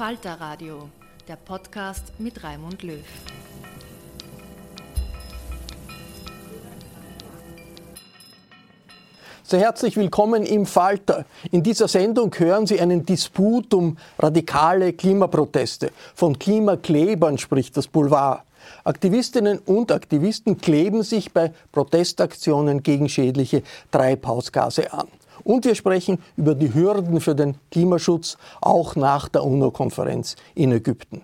Falter Radio, der Podcast mit Raimund Löw. Sehr herzlich willkommen im Falter. In dieser Sendung hören Sie einen Disput um radikale Klimaproteste. Von Klimaklebern spricht das Boulevard. Aktivistinnen und Aktivisten kleben sich bei Protestaktionen gegen schädliche Treibhausgase an. Und wir sprechen über die Hürden für den Klimaschutz auch nach der UNO-Konferenz in Ägypten.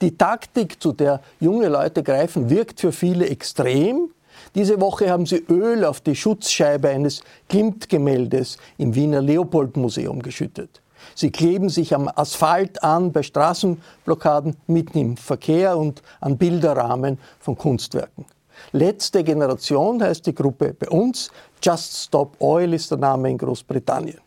Die Taktik, zu der junge Leute greifen, wirkt für viele extrem. Diese Woche haben sie Öl auf die Schutzscheibe eines Klimt-Gemäldes im Wiener Leopold-Museum geschüttet. Sie kleben sich am Asphalt an bei Straßenblockaden mitten im Verkehr und an Bilderrahmen von Kunstwerken. Letzte Generation heißt die Gruppe bei uns. Just Stop Oil ist der Name in Großbritannien.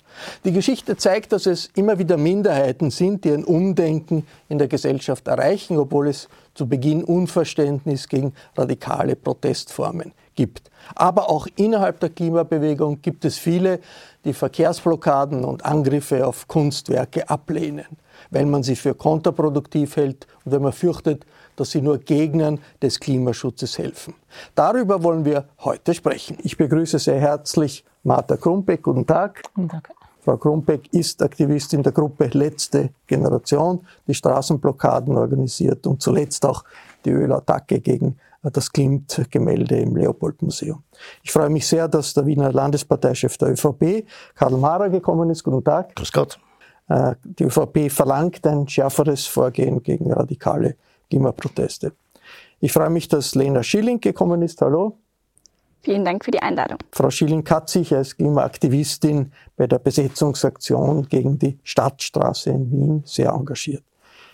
Die Geschichte zeigt, dass es immer wieder Minderheiten sind, die ein Umdenken in der Gesellschaft erreichen, obwohl es zu Beginn Unverständnis gegen radikale Protestformen gibt. Aber auch innerhalb der Klimabewegung gibt es viele, die Verkehrsblockaden und Angriffe auf Kunstwerke ablehnen, weil man sie für kontraproduktiv hält und wenn man fürchtet, dass sie nur Gegnern des Klimaschutzes helfen. Darüber wollen wir heute sprechen. Ich begrüße sehr herzlich Martha Krumbeck. Guten Tag. Guten Tag. Frau Krumbeck ist Aktivistin der Gruppe Letzte Generation, die Straßenblockaden organisiert und zuletzt auch die Ölattacke gegen das Klimt-Gemälde im Leopold-Museum. Ich freue mich sehr, dass der Wiener Landesparteichef der ÖVP, Karl Mara, gekommen ist. Guten Tag. Grüß Gott. Äh, die ÖVP verlangt ein schärferes Vorgehen gegen radikale Klimaproteste. Ich freue mich, dass Lena Schilling gekommen ist. Hallo. Vielen Dank für die Einladung. Frau Schilling hat sich als Klimaaktivistin bei der Besetzungsaktion gegen die Stadtstraße in Wien sehr engagiert.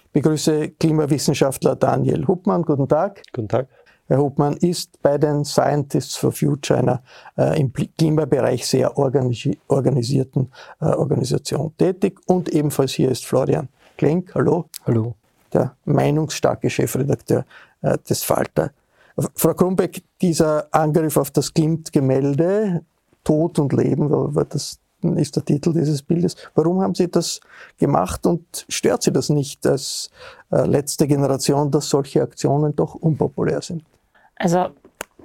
Ich begrüße Klimawissenschaftler Daniel Huppmann. Guten Tag. Guten Tag. Herr Huppmann ist bei den Scientists for Future, einer äh, im Klimabereich sehr organisi organisierten äh, Organisation, tätig. Und ebenfalls hier ist Florian Klenk. Hallo. Hallo der meinungsstarke Chefredakteur äh, des Falter. Frau Krumbeck, dieser Angriff auf das Klimt-Gemälde, Tod und Leben, das ist der Titel dieses Bildes. Warum haben Sie das gemacht und stört Sie das nicht als äh, letzte Generation, dass solche Aktionen doch unpopulär sind? Also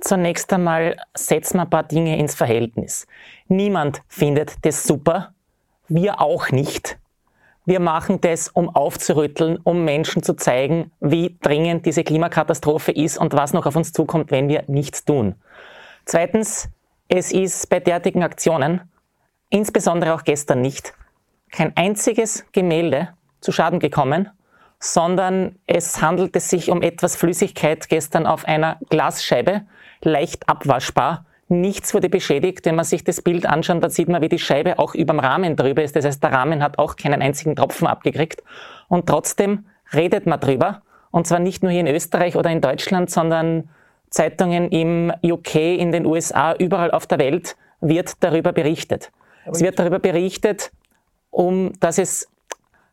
zunächst einmal setzen wir ein paar Dinge ins Verhältnis. Niemand findet das super, wir auch nicht Wir machen das, um aufzurütteln, um Menschen zu zeigen, wie dringend diese Klimakatastrophe ist und was noch auf uns zukommt, wenn wir nichts tun. Zweitens, es ist bei derartigen Aktionen, insbesondere auch gestern nicht, kein einziges Gemälde zu Schaden gekommen, sondern es handelte sich um etwas Flüssigkeit gestern auf einer Glasscheibe, leicht abwaschbar. Nichts wurde beschädigt. Wenn man sich das Bild anschaut, dann sieht man, wie die Scheibe auch über dem Rahmen drüber ist. Das heißt, der Rahmen hat auch keinen einzigen Tropfen abgekriegt. Und trotzdem redet man drüber. Und zwar nicht nur hier in Österreich oder in Deutschland, sondern Zeitungen im UK, in den USA, überall auf der Welt wird darüber berichtet. es wird darüber berichtet, um, dass es,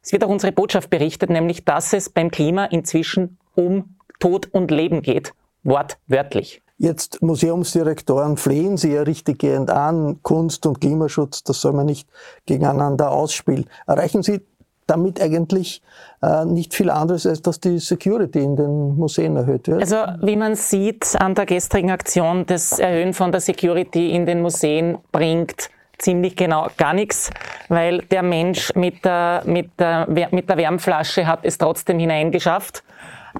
es wird auch unsere Botschaft berichtet, nämlich, dass es beim Klima inzwischen um Tod und Leben geht. Wortwörtlich. Jetzt Museumsdirektoren flehen Sie ja richtiggehend an, Kunst und Klimaschutz, das soll man nicht gegeneinander ausspielen. Erreichen Sie damit eigentlich äh, nicht viel anderes, als dass die Security in den Museen erhöht wird? Also wie man sieht an der gestrigen Aktion, das Erhöhen von der Security in den Museen bringt ziemlich genau gar nichts, weil der Mensch mit der, mit der, mit der Wärmflasche hat es trotzdem hineingeschafft.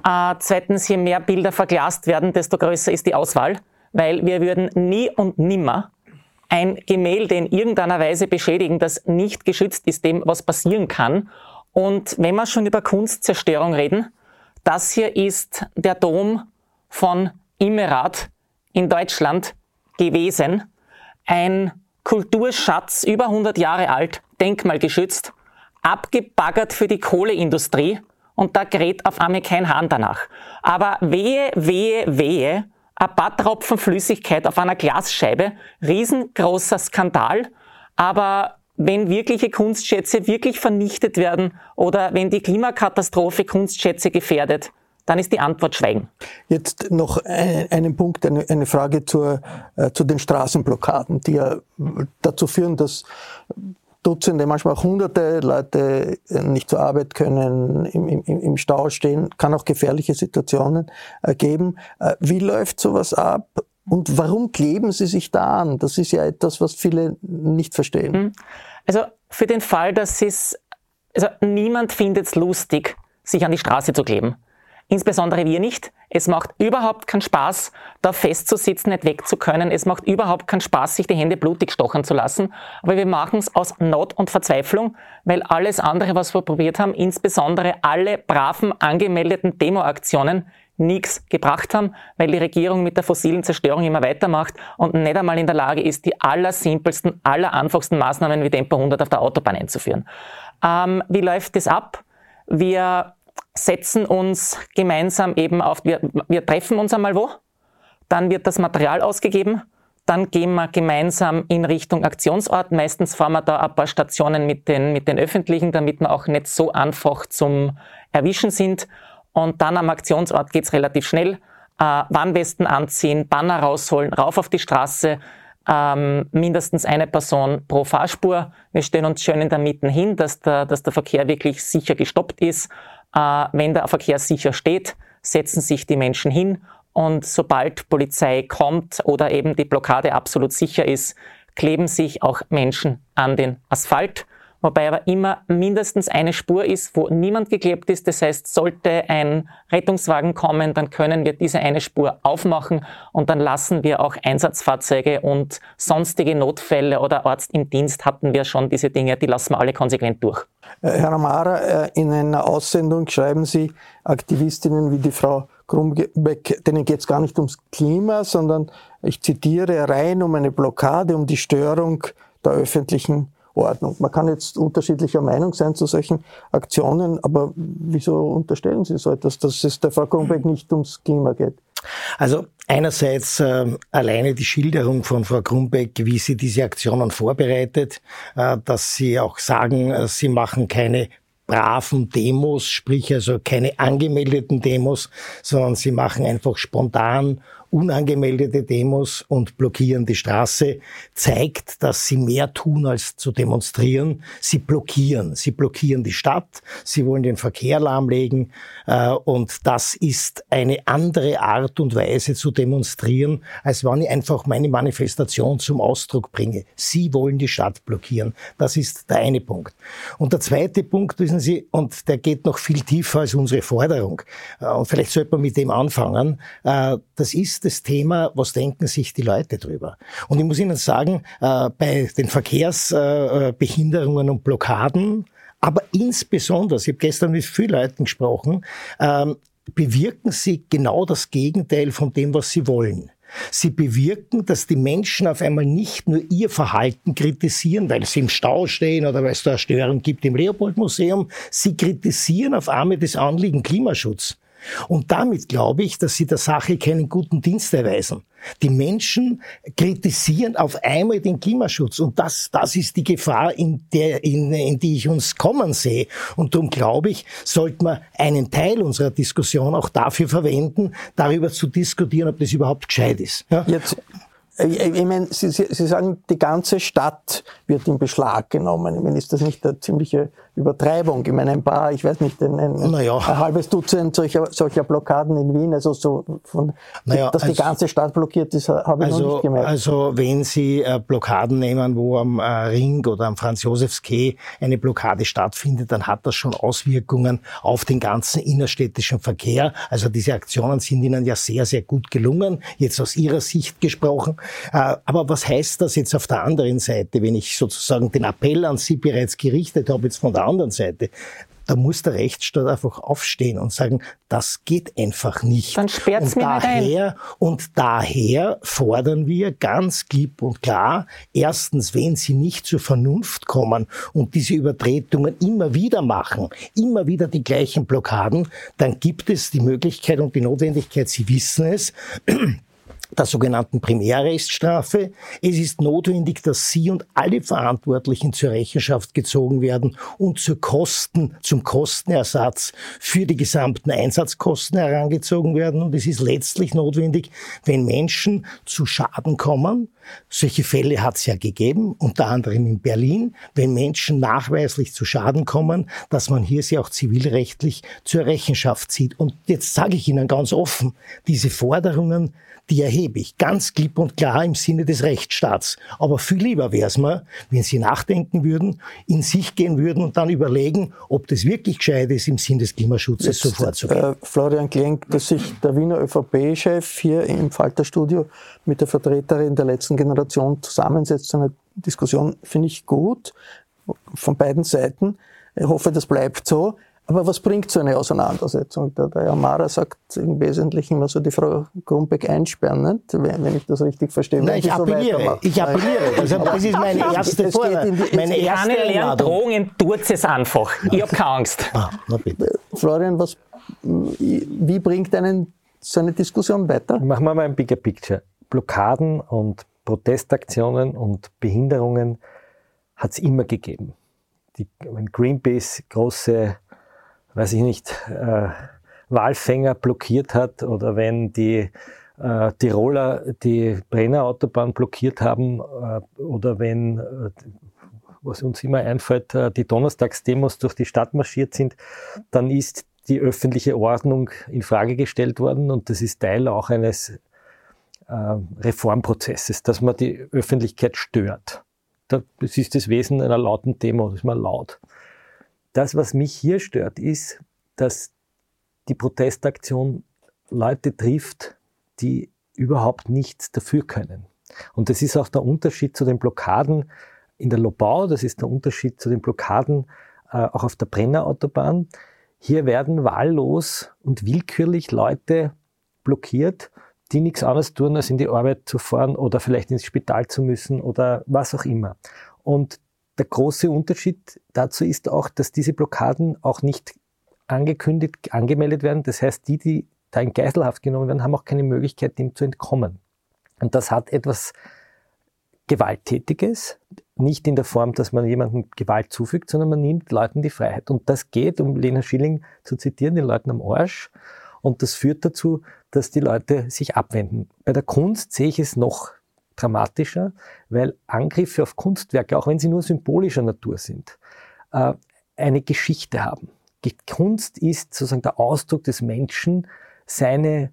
Äh, zweitens, je mehr Bilder verglast werden, desto größer ist die Auswahl, weil wir würden nie und nimmer ein Gemälde in irgendeiner Weise beschädigen, das nicht geschützt ist dem, was passieren kann. Und wenn wir schon über Kunstzerstörung reden, das hier ist der Dom von Immerath in Deutschland gewesen. Ein Kulturschatz, über 100 Jahre alt, denkmalgeschützt, abgebaggert für die Kohleindustrie und da gerät auf einmal kein Hahn danach. Aber wehe, wehe, wehe, ein paar Tropfen Flüssigkeit auf einer Glasscheibe, riesengroßer Skandal, aber wenn wirkliche Kunstschätze wirklich vernichtet werden oder wenn die Klimakatastrophe Kunstschätze gefährdet, dann ist die Antwort Schweigen. Jetzt noch einen Punkt, eine, Frage zur, äh, zu den Straßenblockaden, die ja dazu führen, dass Dutzende, manchmal auch hunderte Leute äh, nicht zur Arbeit können, im, im, im Stau stehen, kann auch gefährliche Situationen ergeben. Äh, wie läuft sowas ab? Und warum kleben Sie sich da an? Das ist ja etwas, was viele nicht verstehen. Hm. Also für den Fall, dass es, also niemand findet es lustig, sich an die Straße zu kleben. Insbesondere wir nicht. Es macht überhaupt keinen Spaß, da festzusitzen, nicht weg zu können. Es macht überhaupt keinen Spaß, sich die Hände blutig stochern zu lassen. Aber wir machen es aus Not und Verzweiflung, weil alles andere, was wir probiert haben, insbesondere alle braven angemeldeten Demoaktionen, nichts gebracht haben, weil die Regierung mit der fossilen Zerstörung immer weitermacht und nicht einmal in der Lage ist, die allersimpelsten, allereinfachsten Maßnahmen wie Tempo 100 auf der Autobahn einzuführen. Ähm, wie läuft das ab? Wir setzen uns gemeinsam eben auf, wir, wir treffen uns einmal wo, dann wird das Material ausgegeben, dann gehen wir gemeinsam in Richtung Aktionsort. Meistens fahren wir da ein paar Stationen mit den, mit den Öffentlichen, damit wir auch nicht so einfach zum Erwischen sind. Und dann am Aktionsort geht's relativ schnell. Äh, Warnwesten anziehen, Banner rausholen, rauf auf die Straße, ähm, mindestens eine Person pro Fahrspur. Wir stellen uns schön in der Mitte hin, dass der, dass der Verkehr wirklich sicher gestoppt ist. Äh, wenn der Verkehr sicher steht, setzen sich die Menschen hin und sobald Polizei kommt oder eben die Blockade absolut sicher ist, kleben sich auch Menschen an den Asphalt wobei aber immer mindestens eine Spur ist, wo niemand geklebt ist. Das heißt, sollte ein Rettungswagen kommen, dann können wir diese eine Spur aufmachen und dann lassen wir auch Einsatzfahrzeuge und sonstige Notfälle oder Arzt im Dienst hatten wir schon diese Dinge, die lassen wir alle konsequent durch. Äh, Herr Amara, äh, in einer Aussendung schreiben Sie, Aktivistinnen wie die Frau Krumbeck, denen geht es gar nicht ums Klima, sondern ich zitiere rein um eine Blockade, um die Störung der öffentlichen Ordnung. Man kann jetzt unterschiedlicher Meinung sein zu solchen Aktionen, aber wieso unterstellen Sie so etwas, dass es der Frau Kronberg nicht ums Klima geht? Also einerseits äh, alleine die Schilderung von Frau Grunbeck, wie sie diese Aktionen vorbereitet, äh, dass sie auch sagen, äh, sie machen keine braven Demos, sprich also keine angemeldeten Demos, sondern sie machen einfach spontan unangemeldete Demos und blockieren die Straße, zeigt, dass sie mehr tun als zu demonstrieren. Sie blockieren. Sie blockieren die Stadt. Sie wollen den Verkehr lahmlegen. Äh, und das ist eine andere Art und Weise zu demonstrieren, als wenn ich einfach meine Manifestation zum Ausdruck bringe. Sie wollen die Stadt blockieren. Das ist der eine Punkt. Und der zweite Punkt, wissen Sie, und der geht noch viel tiefer als unsere Forderung. Äh, und vielleicht sollte man mit dem anfangen. Äh, das ist das Thema, was denken sich die Leute drüber? Und ich muss Ihnen sagen, äh, bei den Verkehrsbehinderungen und Blockaden, aber insbesondere, ich habe gestern mit vielen Leuten gesprochen, ähm, bewirken sie genau das Gegenteil von dem, was sie wollen. Sie bewirken, dass die Menschen auf einmal nicht nur ihr Verhalten kritisieren, weil sie im Stau stehen oder weil es da eine Störung gibt im Leopold-Museum. Sie kritisieren auf einmal das Anliegen Klimaschutz. Und damit glaube ich, dass sie der Sache keinen guten Dienst erweisen. Die Menschen kritisieren auf einmal den Klimaschutz und das, das ist die Gefahr, in, der, in, in die ich uns kommen sehe. Und darum glaube ich, sollte man einen Teil unserer Diskussion auch dafür verwenden, darüber zu diskutieren, ob das überhaupt gescheit ist. Ja? Jetzt ich, ich meine, Sie, Sie, Sie sagen, die ganze Stadt wird in Beschlag genommen. Ich meine, ist das nicht eine ziemliche Übertreibung? Ich meine, ein paar, ich weiß nicht, ein, ein, naja. ein halbes Dutzend solcher, solcher Blockaden in Wien, also so von, naja, dass also, die ganze Stadt blockiert ist, habe ich also, noch nicht gemerkt. Also wenn Sie äh, Blockaden nehmen, wo am äh, Ring oder am Franz-Josefs-Quai eine Blockade stattfindet, dann hat das schon Auswirkungen auf den ganzen innerstädtischen Verkehr. Also diese Aktionen sind Ihnen ja sehr, sehr gut gelungen, jetzt aus Ihrer Sicht gesprochen. Äh, aber was heißt das jetzt auf der anderen Seite, wenn ich sozusagen den Appell an Sie bereits gerichtet habe, jetzt von der anderen Seite? Da muss der Rechtsstaat einfach aufstehen und sagen, das geht einfach nicht. Dann sperrt's und mir daher, ein. Und daher fordern wir ganz klipp und klar, erstens, wenn Sie nicht zur Vernunft kommen und diese Übertretungen immer wieder machen, immer wieder die gleichen Blockaden, dann gibt es die Möglichkeit und die Notwendigkeit, Sie wissen es, der sogenannten Primärrechtsstrafe. Es ist notwendig, dass Sie und alle Verantwortlichen zur Rechenschaft gezogen werden und zur Kosten, zum Kostenersatz für die gesamten Einsatzkosten herangezogen werden. Und es ist letztlich notwendig, wenn Menschen zu Schaden kommen, solche Fälle hat es ja gegeben, unter anderem in Berlin, wenn Menschen nachweislich zu Schaden kommen, dass man hier sie auch zivilrechtlich zur Rechenschaft zieht. Und jetzt sage ich Ihnen ganz offen, diese Forderungen die erhebe ich ganz klipp und klar im Sinne des Rechtsstaats. Aber viel lieber wäre es mir, wenn Sie nachdenken würden, in sich gehen würden und dann überlegen, ob das wirklich gescheit ist, im Sinne des Klimaschutzes so vorzugehen. Äh, Florian Klenk, dass sich der Wiener ÖVP-Chef hier im Falterstudio mit der Vertreterin der letzten Generation zusammensetzt, so eine Diskussion finde ich gut, von beiden Seiten. Ich hoffe, das bleibt so. Aber was bringt so eine Auseinandersetzung? Der, der Amara sagt im Wesentlichen immer so die Frau Grumbeck einsperren, nicht? Wenn, wenn ich das richtig verstehe. Nein, ich appelliere. So ich appelliere. Also, das ist meine erste Forderung. Meine erste Keine Drohungen, tut es einfach. Ich habe keine Angst. Ah, Florian, was, wie bringt einen so eine Diskussion weiter? Machen wir mal ein Bigger Picture. Blockaden und Protestaktionen und Behinderungen hat es immer gegeben. Die, wenn Greenpeace große weiß ich nicht, äh, Walfänger blockiert hat oder wenn die äh, Tiroler die Brennerautobahn blockiert haben äh, oder wenn, äh, was uns immer einfällt, äh, die Donnerstagsdemos durch die Stadt marschiert sind, dann ist die öffentliche Ordnung in Frage gestellt worden und das ist Teil auch eines Reformprozesses, dass man die Öffentlichkeit stört. Das ist das Wesen einer lauten Demo, das ist mal laut. Das, was mich hier stört, ist, dass die Protestaktion Leute trifft, die überhaupt nichts dafür können. Und das ist auch der Unterschied zu den Blockaden in der Lobau, das ist der Unterschied zu den Blockaden äh, auch auf der Brennerautobahn. Hier werden wahllos und willkürlich Leute blockiert, die nichts anderes tun, als in die Arbeit zu fahren oder vielleicht ins Spital zu müssen oder was auch immer. Und der große Unterschied dazu ist auch, dass diese Blockaden auch nicht angekündigt, angemeldet werden. Das heißt, die, die da in Geiselhaft genommen werden, haben auch keine Möglichkeit, dem zu entkommen. Und das hat etwas Gewalttätiges, nicht in der Form, dass man jemandem Gewalt zufügt, sondern man nimmt Leuten die Freiheit. Und das geht, um Lena Schilling zu zitieren, den Leuten am Arsch. Und das führt dazu, dass die Leute sich abwenden. Bei der Kunst sehe ich es noch dramatischer, weil Angriffe auf Kunstwerke, auch wenn sie nur symbolischer Natur sind, äh, eine Geschichte haben. Kunst ist sozusagen der Ausdruck des Menschen, seine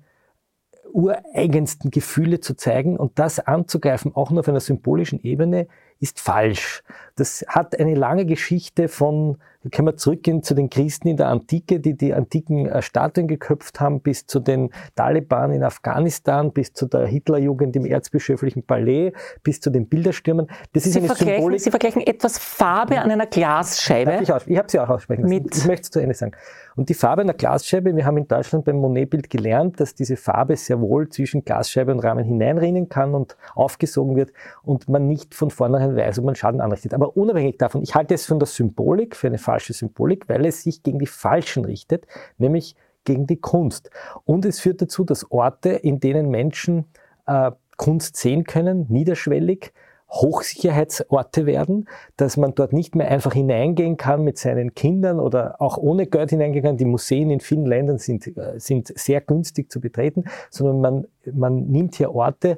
ureigensten Gefühle zu zeigen und das anzugreifen, auch nur auf einer symbolischen Ebene, ist falsch. Das hat eine lange Geschichte von, da können wir zurückgehen zu den Christen in der Antike, die die antiken äh, Statuen geköpft haben, bis zu den Taliban in Afghanistan, bis zu der Hitlerjugend im erzbischöflichen Palais, bis zu den Bilderstürmen. Das ist Sie, eine vergleichen, Symbolik. Sie vergleichen etwas Farbe an einer Glasscheibe. ich ich habe sie auch aussprechen lassen. ich möchte es zu Ende sagen. Und die Farbe einer Glasscheibe, wir haben in Deutschland beim Monetbild gelernt, dass diese Farbe sehr wohl zwischen Glasscheibe und Rahmen hineinrinnen kann und aufgesogen wird und man nicht von vornherein weiß, ob man Schaden anrichtet. Aber unabhängig davon, ich halte es von der Symbolik, für eine falsche Symbolik, weil es sich gegen die Falschen richtet, nämlich gegen die Kunst. Und es führt dazu, dass Orte, in denen Menschen äh, Kunst sehen können, niederschwellig, Hochsicherheitsorte werden, dass man dort nicht mehr einfach hineingehen kann mit seinen Kindern oder auch ohne Geld hineingehen kann. Die Museen in vielen Ländern sind, äh, sind sehr günstig zu betreten, sondern man, man nimmt hier Orte,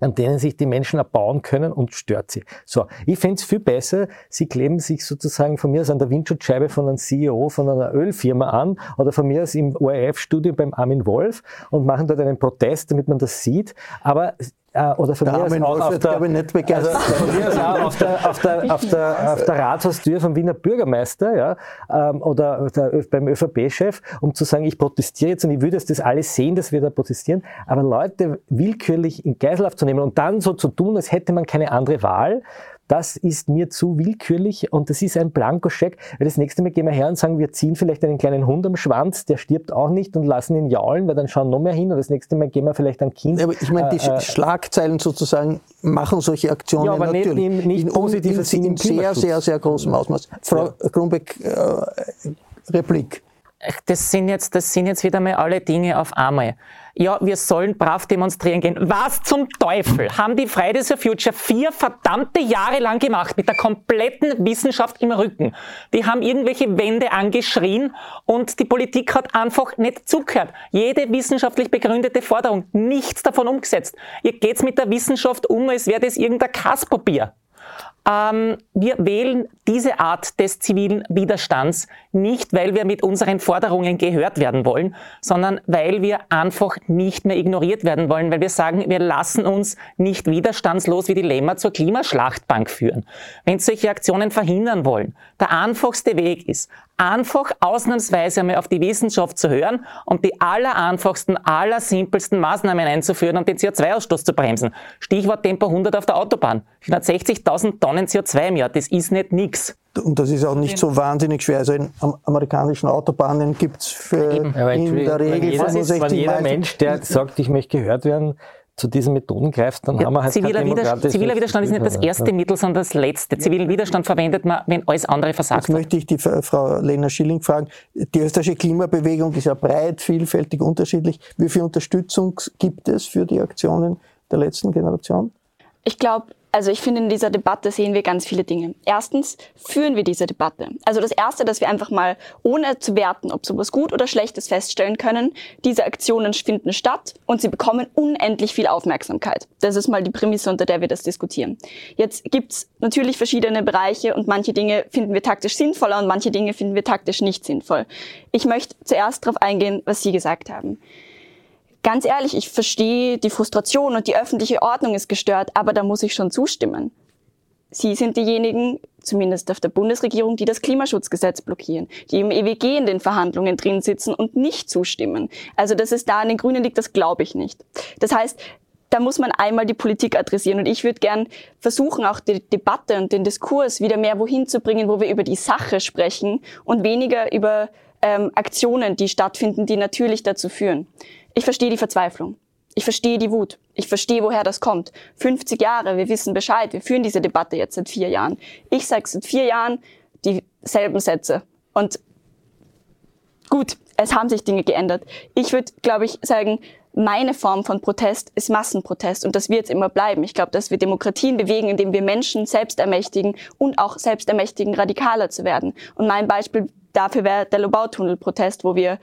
an denen sich die Menschen erbauen können und stört sie. So, ich fände es viel besser, sie kleben sich sozusagen von mir aus an der Windschutzscheibe von einem CEO von einer Ölfirma an oder von mir aus im ORF-Studio beim Armin Wolf und machen dort einen Protest, damit man das sieht. Aber äh, oder von mir aus auch auf der, also von mir aus auch auf der, auf der, auf der, auf der Rathaustür vom Wiener Bürgermeister ja, ähm, oder der, beim ÖVP-Chef, um zu sagen, ich protestiere jetzt und ich würde das alles sehen, dass wir da protestieren, aber Leute willkürlich in Geiselhaft zu nehmen und dann so zu tun, als hätte man keine andere Wahl, das ist mir zu willkürlich und das ist ein Blankoscheck, weil das nächste Mal gehen wir her und sagen, wir ziehen vielleicht einen kleinen Hund am Schwanz, der stirbt auch nicht und lassen ihn jaulen, weil dann schauen noch mehr hin und das nächste Mal gehen wir vielleicht ein Kind. Aber ich meine, die äh, äh Schlagzeilen sozusagen machen solche Aktionen ja, aber natürlich. Nicht, nicht, nicht positiv in, in, in sehr, sehr, sehr großem Ausmaß. Frau Grumbeck, äh, Replik. Das sind, jetzt, das sind jetzt wieder mal alle Dinge auf einmal ja, wir sollen brav demonstrieren gehen. Was zum Teufel haben die Fridays for Future vier verdammte Jahre lang gemacht mit der kompletten Wissenschaft im Rücken? Die haben irgendwelche Wände angeschrien und die Politik hat einfach nicht zugehört. Jede wissenschaftlich begründete Forderung, nichts davon umgesetzt. Ihr geht's mit der Wissenschaft um, als wäre das irgendein Kasspapier. Ähm, wir wählen diese Art des zivilen Widerstands nicht, weil wir mit unseren Forderungen gehört werden wollen, sondern weil wir einfach nicht mehr ignoriert werden wollen, weil wir sagen, wir lassen uns nicht widerstandslos wie die Lämmer zur Klimaschlachtbank führen. Wenn solche Aktionen verhindern wollen, der einfachste Weg ist, einfach ausnahmsweise einmal auf die Wissenschaft zu hören und die allereinfachsten, allersimpelsten Maßnahmen einzuführen, um den CO2-Ausstoß zu bremsen. Stichwort Tempo 100 auf der Autobahn. 460.000 Tonnen CO2 im Jahr, das ist nicht nix. Und das ist auch nicht so wahnsinnig schwer. Also in amerikanischen Autobahnen gibt es für in der Regel 65 Wenn jeder Mensch, der sagt, ich möchte gehört werden, zu diesen Methoden greift, dann ja, haben wir halt ziviler, Widerstand, ziviler Widerstand ist nicht das erste Mittel, sondern das letzte. Zivilen Widerstand verwendet man, wenn alles andere versagt Jetzt möchte ich die Frau Lena Schilling fragen. Die österreichische Klimabewegung ist ja breit, vielfältig, unterschiedlich. Wie viel Unterstützung gibt es für die Aktionen der letzten Generation? Ich glaube, also ich finde, in dieser Debatte sehen wir ganz viele Dinge. Erstens führen wir diese Debatte. Also das Erste, dass wir einfach mal, ohne zu werten, ob sowas gut oder schlecht ist, feststellen können, diese Aktionen finden statt und sie bekommen unendlich viel Aufmerksamkeit. Das ist mal die Prämisse, unter der wir das diskutieren. Jetzt gibt's natürlich verschiedene Bereiche und manche Dinge finden wir taktisch sinnvoller und manche Dinge finden wir taktisch nicht sinnvoll. Ich möchte zuerst darauf eingehen, was Sie gesagt haben ganz ehrlich, ich verstehe die Frustration und die öffentliche Ordnung ist gestört, aber da muss ich schon zustimmen. Sie sind diejenigen, zumindest auf der Bundesregierung, die das Klimaschutzgesetz blockieren, die im EWG in den Verhandlungen drin sitzen und nicht zustimmen. Also, dass es da an den Grünen liegt, das glaube ich nicht. Das heißt, da muss man einmal die Politik adressieren. Und ich würde gern versuchen, auch die Debatte und den Diskurs wieder mehr wohin zu bringen, wo wir über die Sache sprechen und weniger über ähm, Aktionen, die stattfinden, die natürlich dazu führen. Ich verstehe die Verzweiflung. Ich verstehe die Wut. Ich verstehe, woher das kommt. 50 Jahre, wir wissen Bescheid. Wir führen diese Debatte jetzt seit vier Jahren. Ich sage seit vier Jahren dieselben Sätze. Und gut, es haben sich Dinge geändert. Ich würde, glaube ich, sagen, meine Form von Protest ist Massenprotest und das wird immer bleiben. Ich glaube, dass wir Demokratien bewegen, indem wir Menschen selbst ermächtigen und auch selbst ermächtigen, radikaler zu werden. Und mein Beispiel dafür wäre der Lobautunnel-Protest, wo wir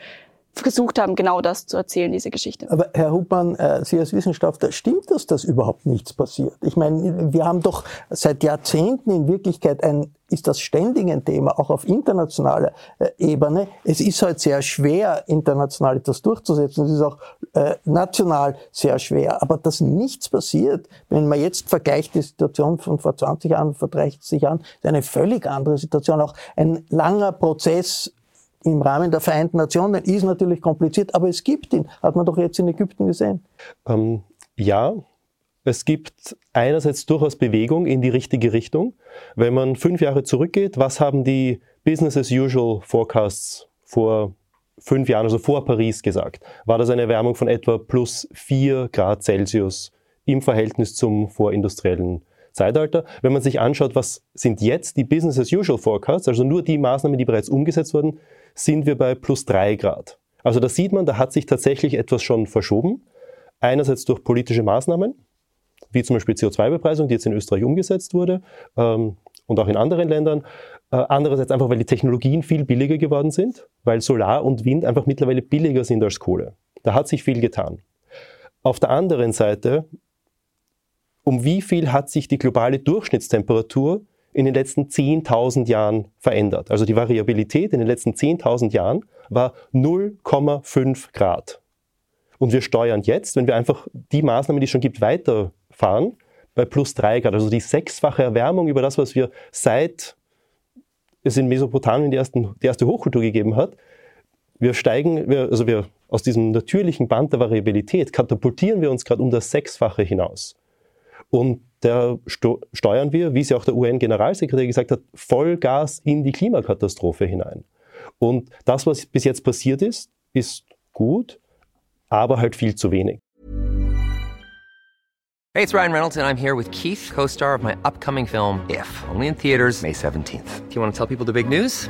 versucht haben, genau das zu erzählen, diese Geschichte. Aber Herr Hubmann, äh, Sie als Wissenschaftler, stimmt das, dass überhaupt nichts passiert? Ich meine, wir haben doch seit Jahrzehnten in Wirklichkeit ein, ist das ständig ein Thema, auch auf internationaler äh, Ebene. Es ist halt sehr schwer, international etwas durchzusetzen. Es ist auch äh, national sehr schwer. Aber dass nichts passiert, wenn man jetzt vergleicht die Situation von vor 20 Jahren, vor 30 Jahren, ist eine völlig andere Situation. Auch ein langer Prozess im Rahmen der Vereinten Nationen ist natürlich kompliziert, aber es gibt ihn. Hat man doch jetzt in Ägypten gesehen. Ähm, ja, es gibt einerseits durchaus Bewegung in die richtige Richtung. Wenn man fünf Jahre zurückgeht, was haben die Business as usual Forecasts vor fünf Jahren, also vor Paris gesagt? War das eine Erwärmung von etwa plus vier Grad Celsius im Verhältnis zum vorindustriellen Zeitalter. Wenn man sich anschaut, was sind jetzt die Business as usual Forecasts, also nur die Maßnahmen, die bereits umgesetzt wurden, sind wir bei plus drei Grad. Also da sieht man, da hat sich tatsächlich etwas schon verschoben. Einerseits durch politische Maßnahmen, wie zum Beispiel CO2-Bepreisung, die jetzt in Österreich umgesetzt wurde ähm, und auch in anderen Ländern. Äh, andererseits einfach, weil die Technologien viel billiger geworden sind, weil Solar und Wind einfach mittlerweile billiger sind als Kohle. Da hat sich viel getan. Auf der anderen Seite, um wie viel hat sich die globale Durchschnittstemperatur in den letzten 10.000 Jahren verändert. Also die Variabilität in den letzten 10.000 Jahren war 0,5 Grad. Und wir steuern jetzt, wenn wir einfach die Maßnahmen, die es schon gibt, weiterfahren, bei plus 3 Grad. Also die sechsfache Erwärmung über das, was wir seit es in Mesopotamien die, ersten, die erste Hochkultur gegeben hat. Wir steigen, wir, also wir aus diesem natürlichen Band der Variabilität katapultieren wir uns gerade um das Sechsfache hinaus. Und da steuern wir, wie es ja auch der UN-Generalsekretär gesagt hat, Vollgas in die Klimakatastrophe hinein. Und das, was bis jetzt passiert ist, ist gut, aber halt viel zu wenig. Hey, it's Ryan Reynolds and I'm here with Keith, co-star of my upcoming film If, only in theaters May 17th. Do you want to tell people the big news?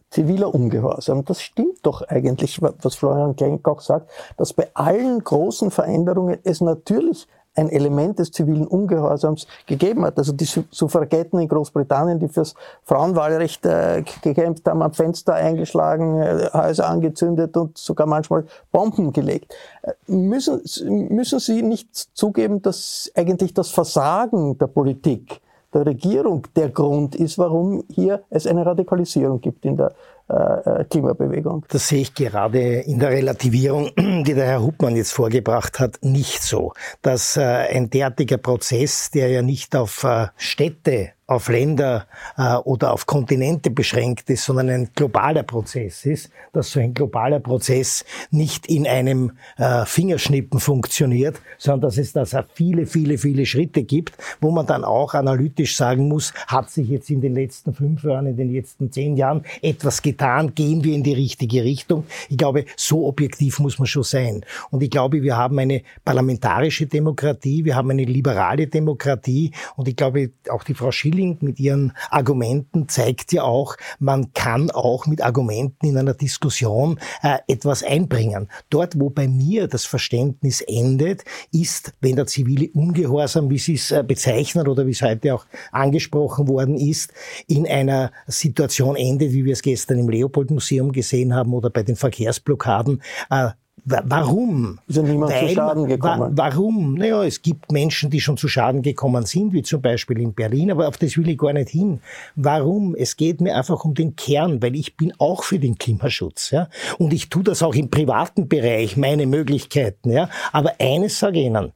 ziviler Ungehorsam. Das stimmt doch eigentlich, was Florian Kleinkoch sagt, dass bei allen großen Veränderungen es natürlich ein Element des zivilen Ungehorsams gegeben hat. Also die Suffragetten in Großbritannien, die fürs Frauenwahlrecht äh, gekämpft haben, am Fenster eingeschlagen, äh, Häuser angezündet und sogar manchmal Bomben gelegt. Äh, müssen, müssen Sie nicht zugeben, dass eigentlich das Versagen der Politik der Regierung der Grund ist, warum hier es eine Radikalisierung gibt in der äh, äh, Klimabewegung. Das sehe ich gerade in der Relativierung, die der Herr Hubmann jetzt vorgebracht hat, nicht so. Dass äh, ein derartiger Prozess, der ja nicht auf Städte auf Länder äh, oder auf Kontinente beschränkt ist, sondern ein globaler Prozess ist, dass so ein globaler Prozess nicht in einem äh, Fingerschnippen funktioniert, sondern dass es da viele, viele, viele Schritte gibt, wo man dann auch analytisch sagen muss, hat sich jetzt in den letzten fünf Jahren, in den letzten zehn Jahren etwas getan, gehen wir in die richtige Richtung. Ich glaube, so objektiv muss man schon sein. Und ich glaube, wir haben eine parlamentarische Demokratie, wir haben eine liberale Demokratie und ich glaube, auch die Frau Schilling Schilling mit ihren Argumenten zeigt ja auch, man kann auch mit Argumenten in einer Diskussion äh, etwas einbringen. Dort, wo bei mir das Verständnis endet, ist, wenn der zivile Ungehorsam, wie Sie es äh, bezeichnen oder wie es heute auch angesprochen worden ist, in einer Situation endet, wie wir es gestern im Leopold-Museum gesehen haben oder bei den Verkehrsblockaden, äh, Warum? Ja niemand Weil, zu Schaden gekommen. Wa warum? Naja, es gibt Menschen, die schon zu Schaden gekommen sind, wie zum Beispiel in Berlin, aber auf das will ich gar nicht hin. Warum? Es geht mir einfach um den Kern, weil ich bin auch für den Klimaschutz. Ja? Und ich tue das auch im privaten Bereich, meine Möglichkeiten. Ja? Aber eines sage ich Ihnen,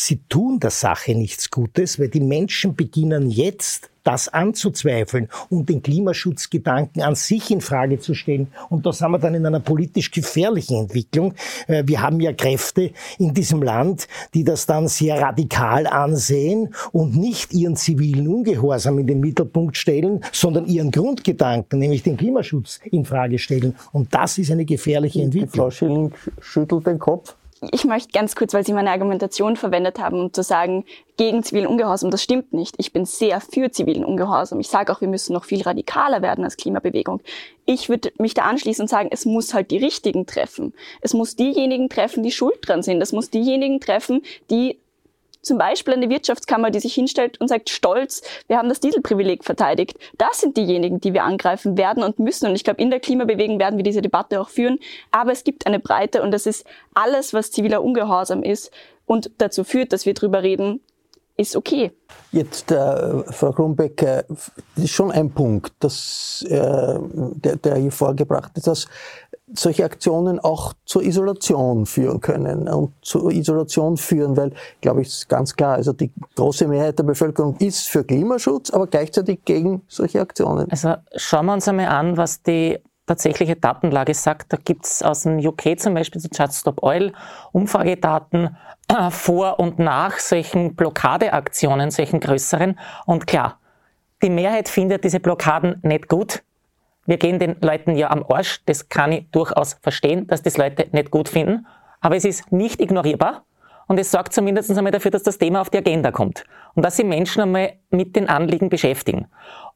Sie tun der Sache nichts Gutes, weil die Menschen beginnen jetzt das anzuzweifeln und den Klimaschutzgedanken an sich in Frage zu stellen. Und da sind wir dann in einer politisch gefährlichen Entwicklung. Äh, wir haben ja Kräfte in diesem Land, die das dann sehr radikal ansehen und nicht ihren zivilen Ungehorsam in den Mittelpunkt stellen, sondern ihren Grundgedanken, nämlich den Klimaschutz in Frage stellen. Und das ist eine gefährliche Entwicklung. Frau Schilling schüttelt den Kopf. Ich möchte ganz kurz, weil Sie meine Argumentation verwendet haben, um zu sagen, gegen zivilen Ungehorsam, das stimmt nicht. Ich bin sehr für zivilen Ungehorsam. Ich sage auch, wir müssen noch viel radikaler werden als Klimabewegung. Ich würde mich da anschließen und sagen, es muss halt die Richtigen treffen. Es muss diejenigen treffen, die schuld dran sind. Es muss diejenigen treffen, die zum Beispiel eine Wirtschaftskammer, die sich hinstellt und sagt, stolz, wir haben das Dieselprivileg verteidigt. Das sind diejenigen, die wir angreifen werden und müssen. Und ich glaube, in der Klimabewegung werden wir diese Debatte auch führen. Aber es gibt eine Breite und das ist alles, was ziviler Ungehorsam ist und dazu führt, dass wir drüber reden, ist okay. Jetzt, äh, Frau Grumbeck, äh, ist schon ein Punkt, dass, äh, der, der hier vorgebracht ist, dass solche Aktionen auch zur Isolation führen können und zur Isolation führen, weil, glaube ich, ist ganz klar, also die große Mehrheit der Bevölkerung ist für Klimaschutz, aber gleichzeitig gegen solche Aktionen. Also schauen wir uns einmal an, was die tatsächliche Datenlage sagt. Da gibt es aus dem UK zum Beispiel zu Just Stop Oil Umfragedaten äh, vor und nach solchen Blockadeaktionen, solchen größeren. Und klar, die Mehrheit findet diese Blockaden nicht gut wir gehen den Leuten ja am Arsch. Das kann ich durchaus verstehen, dass das Leute nicht gut finden. Aber es ist nicht ignorierbar. Und es sorgt zumindest einmal dafür, dass das Thema auf die Agenda kommt. Und dass sich Menschen einmal mit den Anliegen beschäftigen.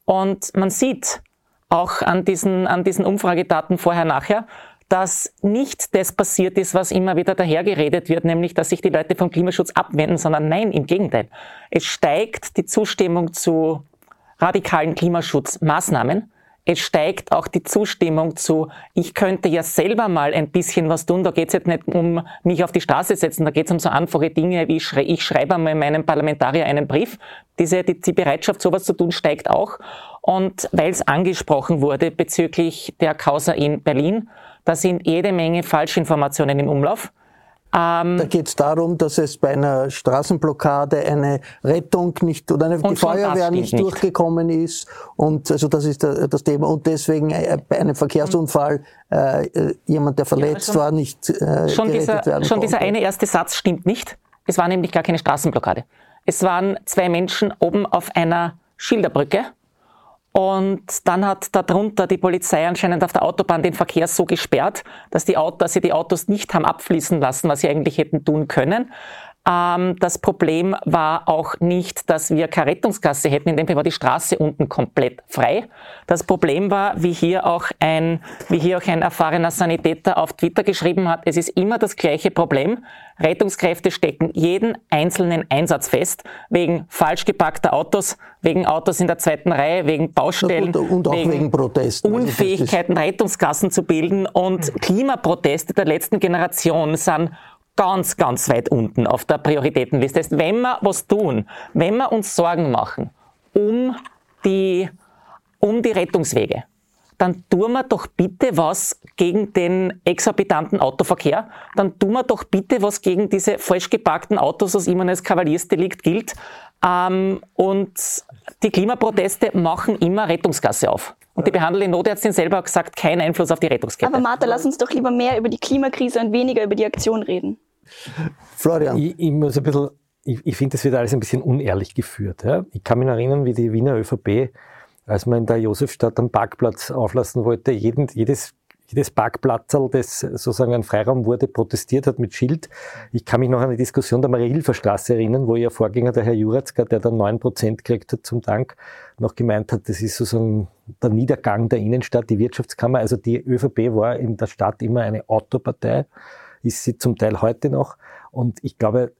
Und man sieht auch an diesen, an diesen Umfragedaten vorher, nachher, dass nicht das passiert ist, was immer wieder dahergeredet wird, nämlich, dass sich die Leute vom Klimaschutz abwenden, sondern nein, im Gegenteil. Es steigt die Zustimmung zu radikalen Klimaschutzmaßnahmen. Es steigt auch die Zustimmung zu, ich könnte ja selber mal ein bisschen was tun. Da geht es jetzt nicht um mich auf die Straße setzen, da geht es um so einfache Dinge wie ich, schrei ich schreibe einmal meinem Parlamentarier einen Brief. Diese, die, die Bereitschaft, sowas zu tun, steigt auch. Und weil es angesprochen wurde bezüglich der Causa in Berlin, da sind jede Menge Falschinformationen im Umlauf. Ähm, da geht es darum, dass es bei einer Straßenblockade eine Rettung nicht oder eine, die Feuerwehr nicht, nicht, durchgekommen ist. Und also das ist das Thema. Und deswegen äh, bei einem Verkehrsunfall äh, jemand, der verletzt ja, schon, war, nicht äh, schon dieser, werden Schon dieser eine erste Satz stimmt nicht. Es war nämlich gar keine Straßenblockade. Es waren zwei Menschen oben auf einer Schilderbrücke und dann hat darunter die Polizei anscheinend auf der Autobahn den Verkehr so gesperrt, dass, die Autos, dass sie die Autos nicht haben abfließen lassen, was sie eigentlich hätten tun können. Ähm, das Problem war auch nicht, dass wir keine Rettungsgasse hätten. In dem Fall war die Straße unten komplett frei. Das Problem war, wie hier auch ein, wie hier auch ein erfahrener Sanitäter auf Twitter geschrieben hat, es ist immer das gleiche Problem. Rettungskräfte stecken jeden einzelnen Einsatz fest, wegen falsch geparkter Autos, wegen Autos in der zweiten Reihe, wegen Baustellen, und, auch wegen, wegen Protesten. Also Unfähigkeiten, Rettungsgassen zu bilden und Klimaproteste der letzten Generation sind ganz, ganz weit unten auf der Prioritätenliste. Heißt, wenn wir was tun, wenn wir uns Sorgen machen um die, um die Rettungswege, dann tun wir doch bitte was gegen den exorbitanten Autoverkehr, dann tun wir doch bitte was gegen diese falsch geparkten Autos, was immer als Kavaliersdelikt gilt. Ähm, und die Klimaproteste machen immer Rettungsgasse auf. Und die behandelte Notärztin selber hat gesagt, kein Einfluss auf die Rettungskette. Aber Martha, lass uns doch lieber mehr über die Klimakrise und weniger über die Aktion reden. Florian. Ich, ich muss ein bisschen, ich, ich finde, das wird alles ein bisschen unehrlich geführt. Ja? Ich kann mich erinnern, wie die Wiener ÖVP, als man in der Josefstadt am Parkplatz auflassen wollte, jeden, jedes jedes Parkplatzerl, das sozusagen ein Freiraum wurde, protestiert hat mit Schild. Ich kann mich noch an die Diskussion der Marie-Hilfer-Straße erinnern, wo ihr Vorgänger, der Herr Juratzka, der dann neun Prozent gekriegt hat zum Dank, noch gemeint hat, das ist sozusagen der Niedergang der Innenstadt, die Wirtschaftskammer. Also die ÖVP war in der Stadt immer eine Autopartei, ist sie zum Teil heute noch. Und ich glaube,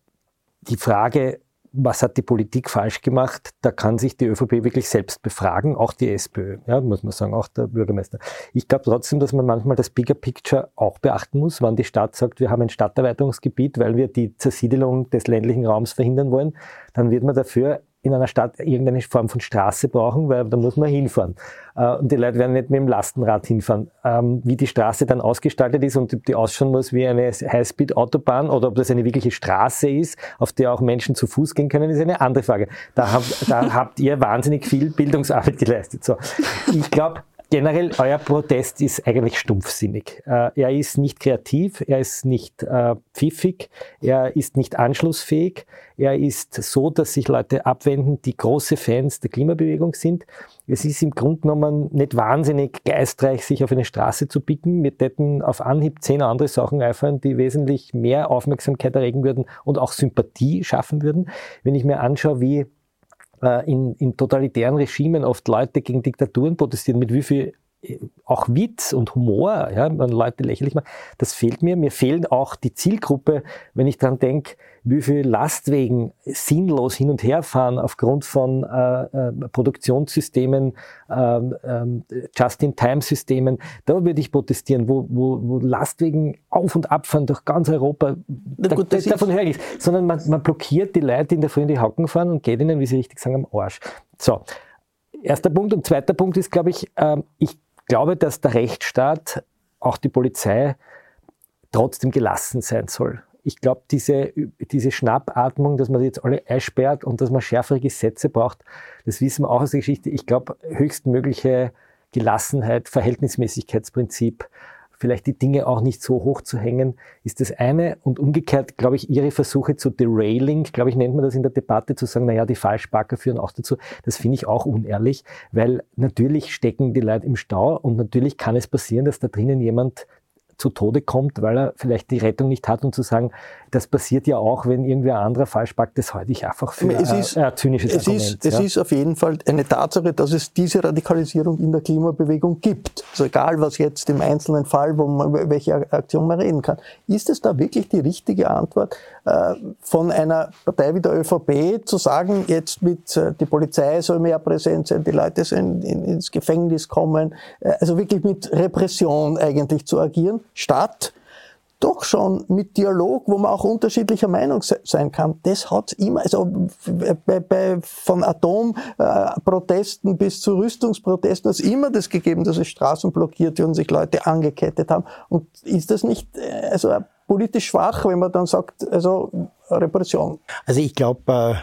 die Frage, was hat die Politik falsch gemacht? Da kann sich die ÖVP wirklich selbst befragen, auch die SPÖ, ja, muss man sagen, auch der Bürgermeister. Ich glaube trotzdem, dass man manchmal das Bigger Picture auch beachten muss, wann die Stadt sagt, wir haben ein Stadterweiterungsgebiet, weil wir die Zersiedelung des ländlichen Raums verhindern wollen, dann wird man dafür in einer Stadt irgendeine Form von Straße brauchen, weil da muss man hinfahren. Äh, und die Leute werden nicht mit dem Lastenrad hinfahren. Ähm, wie die Straße dann ausgestaltet ist und ob die ausschauen muss wie eine Highspeed-Autobahn oder ob das eine wirkliche Straße ist, auf der auch Menschen zu Fuß gehen können, ist eine andere Frage. Da, hab, da habt ihr wahnsinnig viel Bildungsarbeit geleistet. So. Ich glaube, generell, euer Protest ist eigentlich stumpfsinnig. Äh, er ist nicht kreativ, er ist nicht äh, pfiffig, er ist nicht anschlussfähig, er ist so, dass sich Leute abwenden, die große Fans der Klimabewegung sind. es ist im Grunde genommen nicht wahnsinnig geistreich, sich auf eine Straße zu picken. Mir hätten auf Anhieb zehn andere Sachen einfallen, die wesentlich mehr Aufmerksamkeit erregen würden und auch Sympathie schaffen würden. Wenn ich mir anschaue, wie in, in totalitären Regimen oft Leute gegen Diktaturen protestieren, mit wie viel auch Witz und Humor, ja, man Leute lächerlich macht, das fehlt mir. Mir fehlt auch die Zielgruppe, wenn ich dran denke, wie viel Lastwegen sinnlos hin und her fahren aufgrund von äh, äh, Produktionssystemen, ähm, ähm, Just-in-Time-Systemen. Da würde ich protestieren, wo, wo, wo Lastwegen auf und ab fahren durch ganz Europa. Da, gut, das davon höre ich Sondern man, man blockiert die Leute, die in der Früh in die Hacken fahren und geht ihnen, wie sie richtig sagen, am Arsch. So. Erster Punkt. Und zweiter Punkt ist, glaube ich, äh, ich glaube, dass der Rechtsstaat, auch die Polizei, trotzdem gelassen sein soll. Ich glaube, diese, diese Schnappatmung, dass man jetzt alle einsperrt und dass man schärfere Gesetze braucht, das wissen wir auch aus der Geschichte. Ich glaube, höchstmögliche Gelassenheit, Verhältnismäßigkeitsprinzip, vielleicht die Dinge auch nicht so hoch zu hängen, ist das eine. Und umgekehrt, glaube ich, ihre Versuche zu derailing, glaube ich, nennt man das in der Debatte, zu sagen, naja, die Falschparker führen auch dazu, das finde ich auch unehrlich, weil natürlich stecken die Leute im Stau und natürlich kann es passieren, dass da drinnen jemand zu Tode kommt, weil er vielleicht die Rettung nicht hat und zu sagen, das passiert ja auch, wenn irgendwer anderer falsch packt, das halte ich einfach für es ist, ein, ein zynisches es Argument. Ist, es ist auf jeden Fall eine Tatsache, dass es diese Radikalisierung in der Klimabewegung gibt. Also egal, was jetzt im einzelnen Fall, wo man, welche Aktion man reden kann. Ist es da wirklich die richtige Antwort äh, von einer Partei wie der ÖVP zu sagen, jetzt mit äh, die Polizei soll mehr präsent sein, die Leute sollen in, ins Gefängnis kommen, äh, also wirklich mit Repression eigentlich zu agieren, statt doch schon mit Dialog, wo man auch unterschiedlicher Meinung sein kann. Das hat immer, also bei, bei, von Atomprotesten bis zu Rüstungsprotesten hat es immer das gegeben, dass es Straßen blockiert und sich Leute angekettet haben. Und ist das nicht äh, also politisch schwach, wenn man dann sagt, also Repression? Also ich glaube, äh,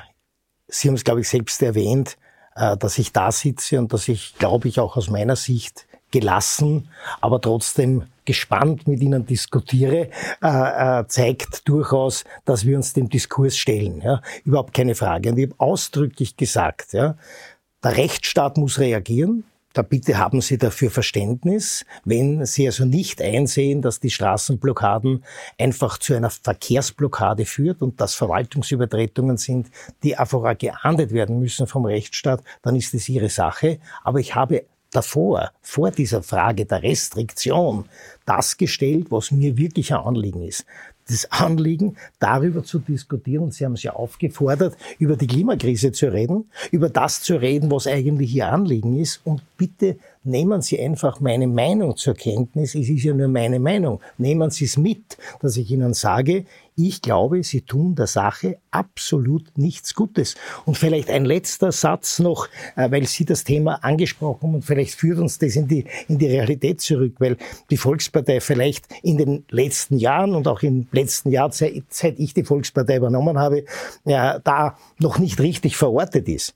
Sie haben es, glaube ich, selbst erwähnt, äh, dass ich da sitze und dass ich, glaube ich, auch aus meiner Sicht gelassen, aber trotzdem gespannt mit Ihnen diskutiere, äh, äh, zeigt durchaus, dass wir uns dem Diskurs stellen. Ja? Überhaupt keine Frage. Und ich habe ausdrücklich gesagt, ja, der Rechtsstaat muss reagieren. Da bitte haben Sie dafür Verständnis, wenn Sie also nicht einsehen, dass die Straßenblockaden einfach zu einer Verkehrsblockade führt und dass Verwaltungsübertretungen sind, die einfach geahndet werden müssen vom Rechtsstaat, dann ist es Ihre Sache. Aber ich habe davor, vor dieser Frage der Restriktion, das gestellt, was mir wirklich ein Anliegen ist. Das Anliegen, darüber zu diskutieren, Sie haben es ja aufgefordert, über die Klimakrise zu reden, über das zu reden, was eigentlich Ihr Anliegen ist. Und bitte nehmen Sie einfach meine Meinung zur Kenntnis. Es ist ja nur meine Meinung. Nehmen Sie es mit, dass ich Ihnen sage, ich glaube, Sie tun der Sache absolut nichts Gutes. Und vielleicht ein letzter Satz noch, äh, weil Sie das Thema angesprochen haben und vielleicht führt uns das in die, in die Realität zurück, weil die Volkspartei vielleicht in den letzten Jahren und auch im letzten Jahr, seit, ich die Volkspartei übernommen habe, ja, da noch nicht richtig verortet ist.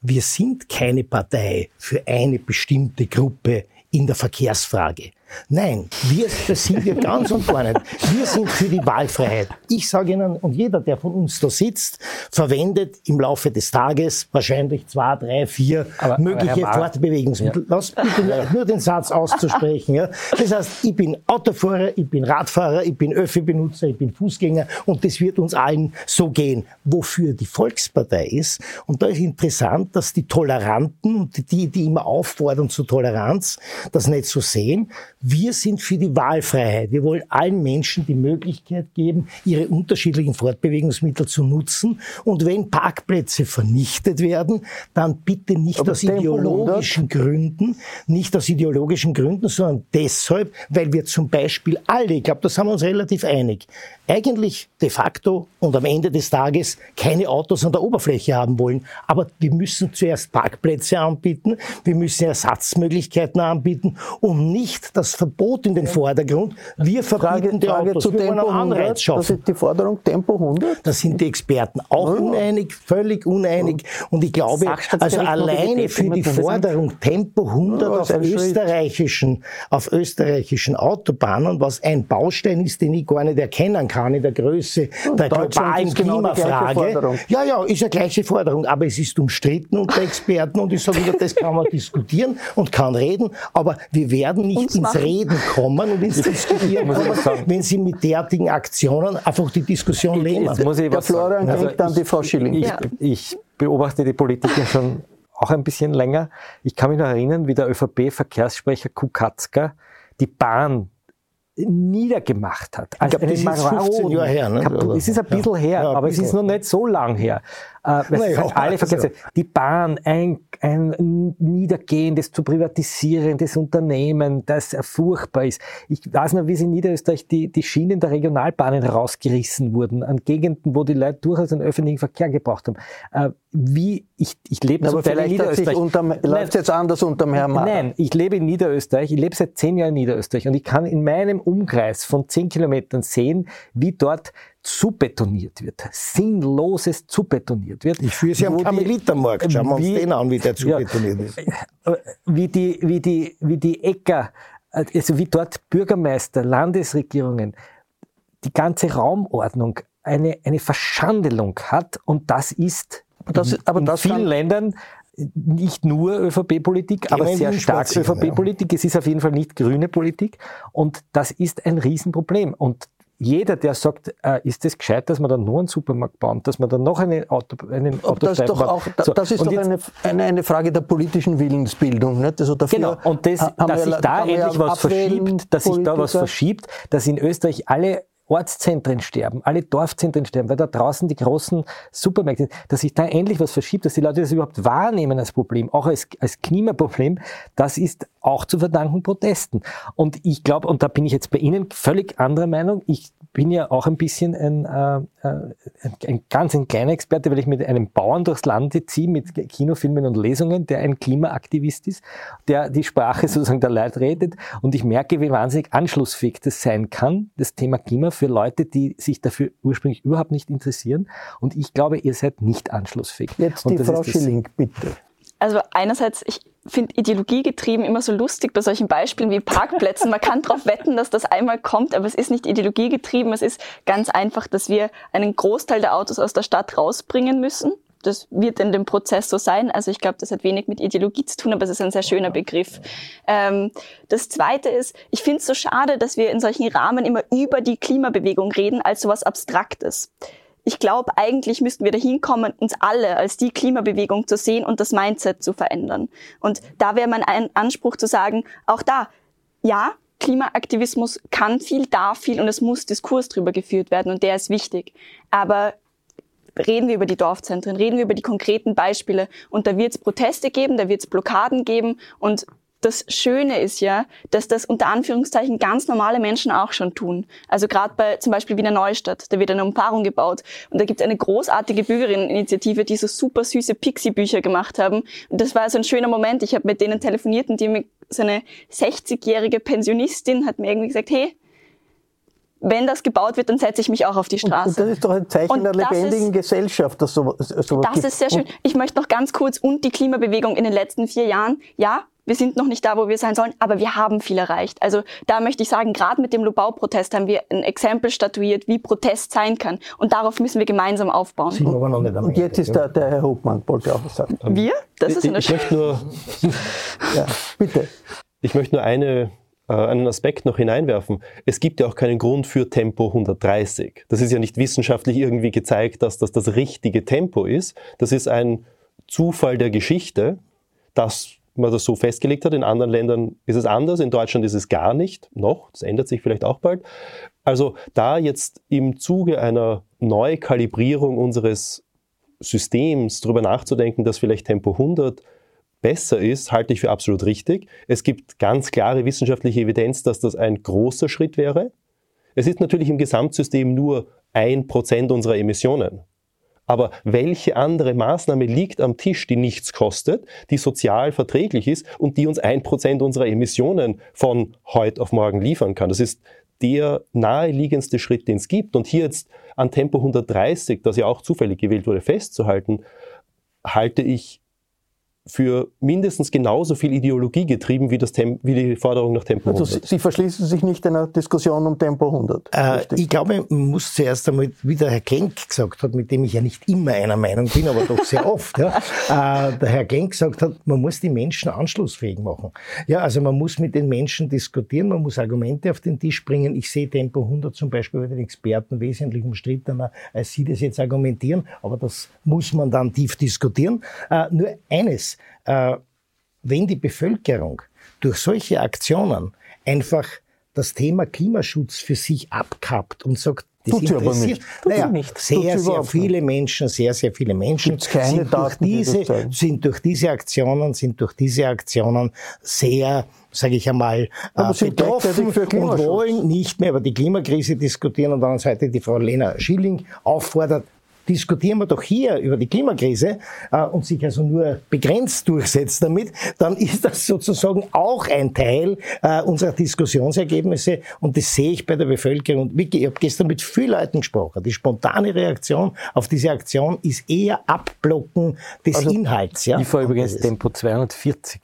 Wir sind keine Partei für eine bestimmte Gruppe in der Verkehrsfrage. Nein, wir, das sind wir ganz und gar nicht. Wir sind für die Wahlfreiheit. Ich sage Ihnen, und jeder, der von uns da sitzt, verwendet im Laufe des Tages wahrscheinlich zwei, drei, vier aber, mögliche aber Fortbewegungsmittel. Ja. Lass bitte nur den Satz auszusprechen. Ja. Das heißt, ich bin Autofahrer, ich bin Radfahrer, ich bin Öffi-Benutzer, ich bin Fußgänger und das wird uns allen so gehen. Wofür die Volkspartei ist, und da ist interessant, dass die Toleranten und die, die immer auffordern zur Toleranz, das nicht so sehen, wir sind für die Wahlfreiheit. Wir wollen allen Menschen die Möglichkeit geben, ihre unterschiedlichen Fortbewegungsmittel zu nutzen. Und wenn Parkplätze vernichtet werden, dann bitte nicht Aber aus ideologischen Gründen, nicht aus ideologischen Gründen, sondern deshalb, weil wir zum Beispiel alle, ich glaube, da sind wir uns relativ einig, eigentlich de facto und am Ende des Tages keine Autos an der Oberfläche haben wollen. Aber wir müssen zuerst Parkplätze anbieten, wir müssen Ersatzmöglichkeiten anbieten und nicht das Verbot in den Vordergrund. Wir verbieten die Frage Autos. zu wir wollen Tempo einen 100. Anreiz Das schaffen. ist die Forderung Tempo 100. Da sind die Experten auch uneinig, völlig uneinig. Und ich glaube, also alleine für die. Forderung Tempo 100 Ja, auf österreichischen, auf österreichischen Autobahnen, was ein Baustein ist, den ich gar nicht erkennen kann in der Größe der globalen ist genau die gleiche Klimafrage. Forderung. Ja, ja, ist eine gleiche Forderung, aber es ist umstritten unter Experten und ich sage wieder, das kann man diskutieren und kann reden, aber wir werden nicht Uns ins. Reden kommen und ins Diskutieren ich kommen, wenn Sie mit derartigen Aktionen einfach die Diskussion lähmen. Jetzt muss ich Der was sagen. Florian Also denkt an ich- die Frau Schilling. Ich, Ja. ich beobachte die Politiker schon auch ein bisschen länger. Ich kann mich noch erinnern, wie der ÖVP-Verkehrssprecher Kukatzka die Bahn niedergemacht hat. Als glaub, das einen ist 15 maroden Jahre her, ne? Es ist ein bisschen Ja. her, Ja, ein aber es ist bisschen. noch nicht so lang her. Äh, alle also- Verkehrs die Bahn, ein, ein Niedergehendes zu privatisierendes Unternehmen, das furchtbar ist. Ich weiß noch, wie es in Niederösterreich die, die Schienen der Regionalbahnen rausgerissen wurden, an Gegenden, wo die Leute durchaus den öffentlichen Verkehr gebraucht haben. Äh, wie, ich, ich lebe zum Teil in vielleicht sich Niederösterreich. läuft jetzt anders unterm Herrn Mader. Nein, ich lebe in Niederösterreich, ich lebe seit zehn Jahren in Niederösterreich und ich kann in meinem Umkreis von zehn Kilometern sehen, wie dort zubetoniert wird, sinnloses zubetoniert wird. Ich führe Sie am Karmelitermarkt. Schauen wir uns wie- den an, wie der zu Ja. betoniert ist. äh, wie die, wie die, wie die Äcker, äh, also wie dort Bürgermeister, Landesregierungen, die ganze Raumordnung eine, eine Verschandelung hat und das ist das- in, aber in das vielen Ländern nicht nur ÖVP-Politik, aber sehr stark ÖVP-Politik. Es ist auf jeden Fall nicht grüne Politik und das ist ein Riesenproblem. Und jeder, der sagt, äh, ist es gescheit, dass man dann noch einen Supermarkt bauen, dass man dann noch eine Auto, einen Aber das doch baut. auch, So, das ist doch jetzt- eine, eine, eine Frage der politischen Willensbildung. Nicht? Also dafür Genau, und das, dass sich da endlich was verschiebt, dass sich da was verschiebt, dass in Österreich alle Ortszentren sterben, alle Dorfzentren sterben, weil da draußen die großen Supermärkte sind, dass sich da endlich was verschiebt, dass die Leute das überhaupt wahrnehmen als Problem, auch als, als Klimaproblem, das ist auch zu verdanken Protesten. Und ich glaube, und da bin ich jetzt bei Ihnen völlig anderer Meinung, ich bin ja auch ein bisschen ein, äh, äh, ein, ganz ein kleiner Experte, weil ich mit einem Bauern durchs Land ziehe, mit Kinofilmen und Lesungen, der ein Klimaaktivist ist, der die Sprache sozusagen der Leute redet. Und ich merke, wie wahnsinnig anschlussfähig das sein kann, das Thema Klima, für Leute, die sich dafür ursprünglich überhaupt nicht interessieren. Und ich glaube, ihr seid nicht anschlussfähig. Jetzt Und die Frau Schilling, bitte. Also einerseits, ich finde ideologiegetrieben immer so lustig bei solchen Beispielen wie Parkplätzen. Man kann darauf wetten, dass das einmal kommt, aber es ist nicht ideologiegetrieben. Es ist ganz einfach, dass wir einen Großteil der Autos aus der Stadt rausbringen müssen. Das wird in dem Prozess so sein. Also ich glaube, das hat wenig mit Ideologie zu tun, aber es ist ein sehr schöner Begriff. Ähm, das Zweite ist, ich finde es so schade, dass wir in solchen Rahmen immer über die Klimabewegung reden als sowas Abstraktes ich glaube, eigentlich müssten wir dahin kommen, uns alle als die Klimabewegung zu sehen und das Mindset zu verändern. Und da wäre mein ein Anspruch zu sagen, auch da, ja, Klimaaktivismus kann viel, darf viel und es muss Diskurs drüber geführt werden und der ist wichtig. Aber reden wir über die Dorfzentren, reden wir über die konkreten Beispiele und da wird es Proteste geben, da wird es Blockaden geben und das Schöne ist ja, dass das unter Anführungszeichen ganz normale Menschen auch schon tun. Also gerade bei zum Beispiel Wiener Neustadt, da wird eine Umfahrung gebaut und da gibt es eine großartige Bürgerinneninitiative, die so super süße Pixie-Bücher gemacht haben. Und das war so ein schöner Moment. Ich habe mit denen telefoniert und die mir so eine 60-jährige Pensionistin hat mir irgendwie gesagt, hey, wenn das gebaut wird, dann setze ich mich auch auf die Straße. Und das ist doch ein Zeichen Und der das lebendigen ist- Gesellschaft, dass sowas, sowas Das gibt. ist sehr schön. Ich möchte noch ganz kurz und die Klimabewegung in den letzten vier Jahren. Ja, wir sind noch nicht da, wo wir sein sollen, aber wir haben viel erreicht. Also da möchte ich sagen, gerade mit dem Lobau-Protest haben wir ein Exempel statuiert, wie Protest sein kann. Und darauf müssen wir gemeinsam aufbauen. Sind aber noch nicht am Und Ende, jetzt ist ja. der, der Herr Hofmann, wollte auch was sagen. Wir? Das ist ich, eine ich möchte nur, Ja, bitte. ich möchte nur eine, äh, einen Aspekt noch hineinwerfen. Es gibt ja auch keinen Grund für Tempo 130. Das ist ja nicht wissenschaftlich irgendwie gezeigt, dass das das richtige Tempo ist. Das ist ein Zufall der Geschichte, dass man das so festgelegt hat. In anderen Ländern ist es anders. In Deutschland ist es gar nicht noch. Das ändert sich vielleicht auch bald. Also da jetzt im Zuge einer Neukalibrierung unseres Systems darüber nachzudenken, dass vielleicht Tempo 100 besser ist, halte ich für absolut richtig. Es gibt ganz klare wissenschaftliche Evidenz, dass das ein großer Schritt wäre. Es ist natürlich im Gesamtsystem nur ein Prozent unserer Emissionen. Aber welche andere Maßnahme liegt am Tisch, die nichts kostet, die sozial verträglich ist und die uns ein Prozent unserer Emissionen von heute auf morgen liefern kann? Das ist der naheliegendste Schritt, den es gibt. Und hier jetzt an Tempo 130, das ja auch zufällig gewählt wurde, festzuhalten, halte ich für mindestens genauso viel Ideologie getrieben wie, das Tem wie die Forderung nach Tempo 100. Also Sie verschließen sich nicht einer Diskussion um Tempo 100. Äh, ich glaube, man muss zuerst einmal, wie der Herr Genk gesagt hat, mit dem ich ja nicht immer einer Meinung bin, aber doch sehr oft, ja, äh, der Herr Genk gesagt hat, man muss die Menschen anschlussfähig machen. Ja, also man muss mit den Menschen diskutieren, man muss Argumente auf den Tisch bringen. Ich sehe Tempo 100 zum Beispiel bei den Experten wesentlich umstrittener, als Sie das jetzt argumentieren, aber das muss man dann tief diskutieren. Äh, nur eines, äh, wenn die Bevölkerung durch solche Aktionen einfach das Thema Klimaschutz für sich abkappt und sagt, das Tut sie aber nicht. Tut naja, nicht. Sehr, sehr viele viele sehr, sehr viele Menschen sind, durch diese, sind durch diese Aktionen, sind durch diese Aktionen sehr, sage ich einmal, äh, betroffen und wollen nicht mehr über die Klimakrise diskutieren und dann Seite die Frau Lena Schilling auffordert, diskutieren wir doch hier über die Klimakrise äh, und sich also nur begrenzt durchsetzt damit, dann ist das sozusagen auch ein Teil äh, unserer Diskussionsergebnisse und das sehe ich bei der Bevölkerung. Ich habe gestern mit vielen Leuten gesprochen. Die spontane Reaktion auf diese Aktion ist eher Abblocken des also, Inhalts. Ja? Ich fahre übrigens Tempo 240.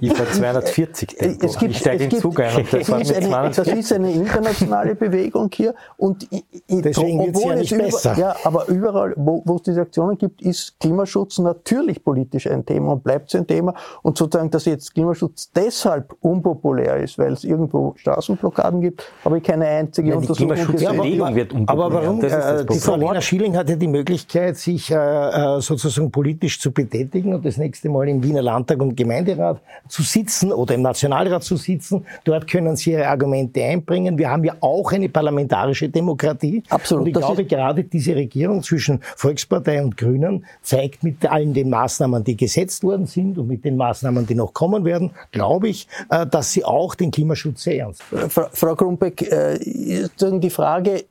ich fahre 240 Tempo. Es gibt, ich steige in den Zug ein und fahre mit 240. Das ist eine internationale Bewegung hier und Deswegen wird es ja nicht besser. Ja, aber überall, wo, wo es diese Aktionen gibt, ist Klimaschutz natürlich politisch ein Thema und bleibt es ein Thema. Und sozusagen, dass jetzt Klimaschutz deshalb unpopulär ist, weil es irgendwo Straßenblockaden gibt, habe ich keine einzige Nein, Untersuchung Klimaschutzbewegung ja, wird unpopulär. Aber warum? Äh, die Frau Lena Schilling hatte die Möglichkeit, sich äh, äh, sozusagen politisch zu betätigen und das nächste Mal im Wiener Landtag und Gemeinderat zu sitzen oder im Nationalrat zu sitzen. Dort können sie ihre Argumente einbringen. Wir haben ja auch eine parlamentarische Demokratie. Absolut. Und ich das glaube, gerade diese Regierung Regierung zwischen Volkspartei und Grünen zeigt mit allen den Maßnahmen, die gesetzt worden sind und mit den Maßnahmen, die noch kommen werden, glaube ich, äh, dass sie auch den Klimaschutz sehr ernst nehmen. Frau Krumbeck, äh, die Frage,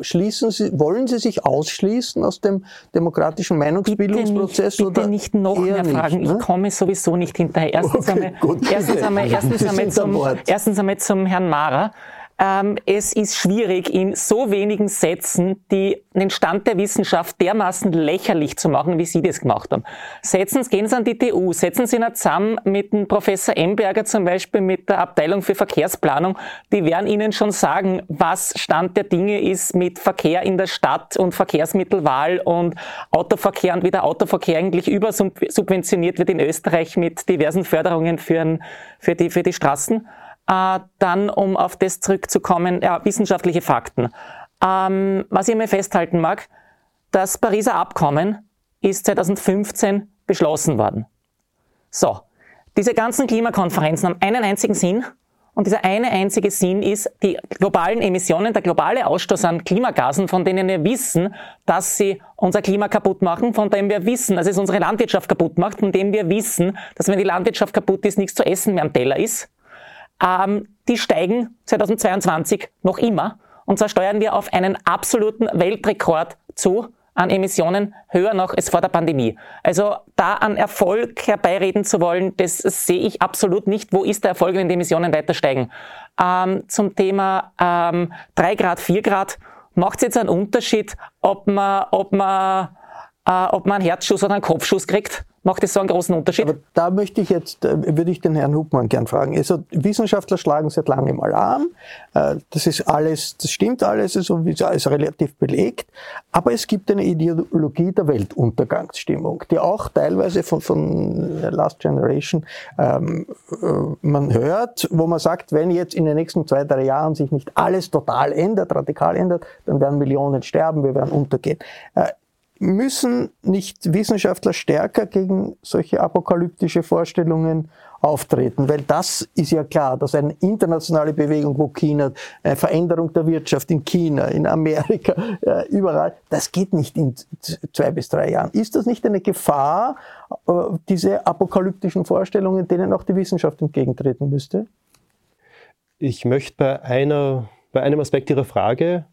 Schließen Sie, wollen Sie sich ausschließen aus dem demokratischen Meinungsbildungsprozess? Bitte nicht, bitte nicht noch mehr Fragen. Nicht, ne? Ich komme sowieso nicht hinterher. Erstens, okay, einmal, erstens, einmal, erstens, einmal zum, erstens einmal zum Herrn Mara. Ähm, es ist schwierig, in so wenigen Sätzen die, den Stand der Wissenschaft dermaßen lächerlich zu machen, wie Sie das gemacht haben. Setzen Sie, gehen Sie an die TU, setzen Sie ihn zusammen mit dem Professor Emberger zum Beispiel mit der Abteilung für Verkehrsplanung. Die werden Ihnen schon sagen, was Stand der Dinge ist mit Verkehr in der Stadt und Verkehrsmittelwahl und Autoverkehr und wie der Autoverkehr eigentlich übersubventioniert wird in Österreich mit diversen Förderungen für, für, die, für die Straßen. Äh, dann, um auf das zurückzukommen, ja, wissenschaftliche Fakten. Ähm, was ich mir festhalten mag, das Pariser Abkommen ist 2015 beschlossen worden. So, diese ganzen Klimakonferenzen haben einen einzigen Sinn und dieser eine einzige Sinn ist, die globalen Emissionen, der globale Ausstoß an Klimagasen, von denen wir wissen, dass sie unser Klima kaputt machen, von dem wir wissen, dass es unsere Landwirtschaft kaputt macht, von dem wir wissen, dass wenn die Landwirtschaft kaputt ist, nichts zu essen mehr am Teller ist, ähm, die steigen 2022 noch immer. Und zwar steuern wir auf einen absoluten Weltrekord zu an Emissionen, höher noch als vor der Pandemie. Also da an Erfolg herbeireden zu wollen, das sehe ich absolut nicht. Wo ist der Erfolg, wenn die Emissionen weiter steigen? Ähm, zum Thema ähm, 3 Grad, 4 Grad, macht es jetzt einen Unterschied, ob man, ob man, äh, ob man einen Herzschuss oder einen Kopfschuss kriegt? Macht das so einen großen Unterschied? Aber da möchte ich jetzt, äh, würde ich den Herrn Hubmann gern fragen. Also Wissenschaftler schlagen seit langem Alarm. Äh, das ist alles, das stimmt alles, also ist relativ belegt. Aber es gibt eine Ideologie der Weltuntergangsstimmung, die auch teilweise von, von Last Generation ähm, äh, man hört, wo man sagt, wenn jetzt in den nächsten zwei, drei Jahren sich nicht alles total ändert, radikal ändert, dann werden Millionen sterben, wir werden untergehen müssen nicht Wissenschaftler stärker gegen solche apokalyptische Vorstellungen auftreten? Weil das ist ja klar, dass eine internationale Bewegung, wo China, eine Veränderung der Wirtschaft in China, in Amerika, äh, überall, das geht nicht in zwei bis drei Jahren. Ist das nicht eine Gefahr, äh, diese apokalyptischen Vorstellungen, denen auch die Wissenschaft entgegentreten müsste? Ich möchte bei einer, bei einem Aspekt Ihrer Frage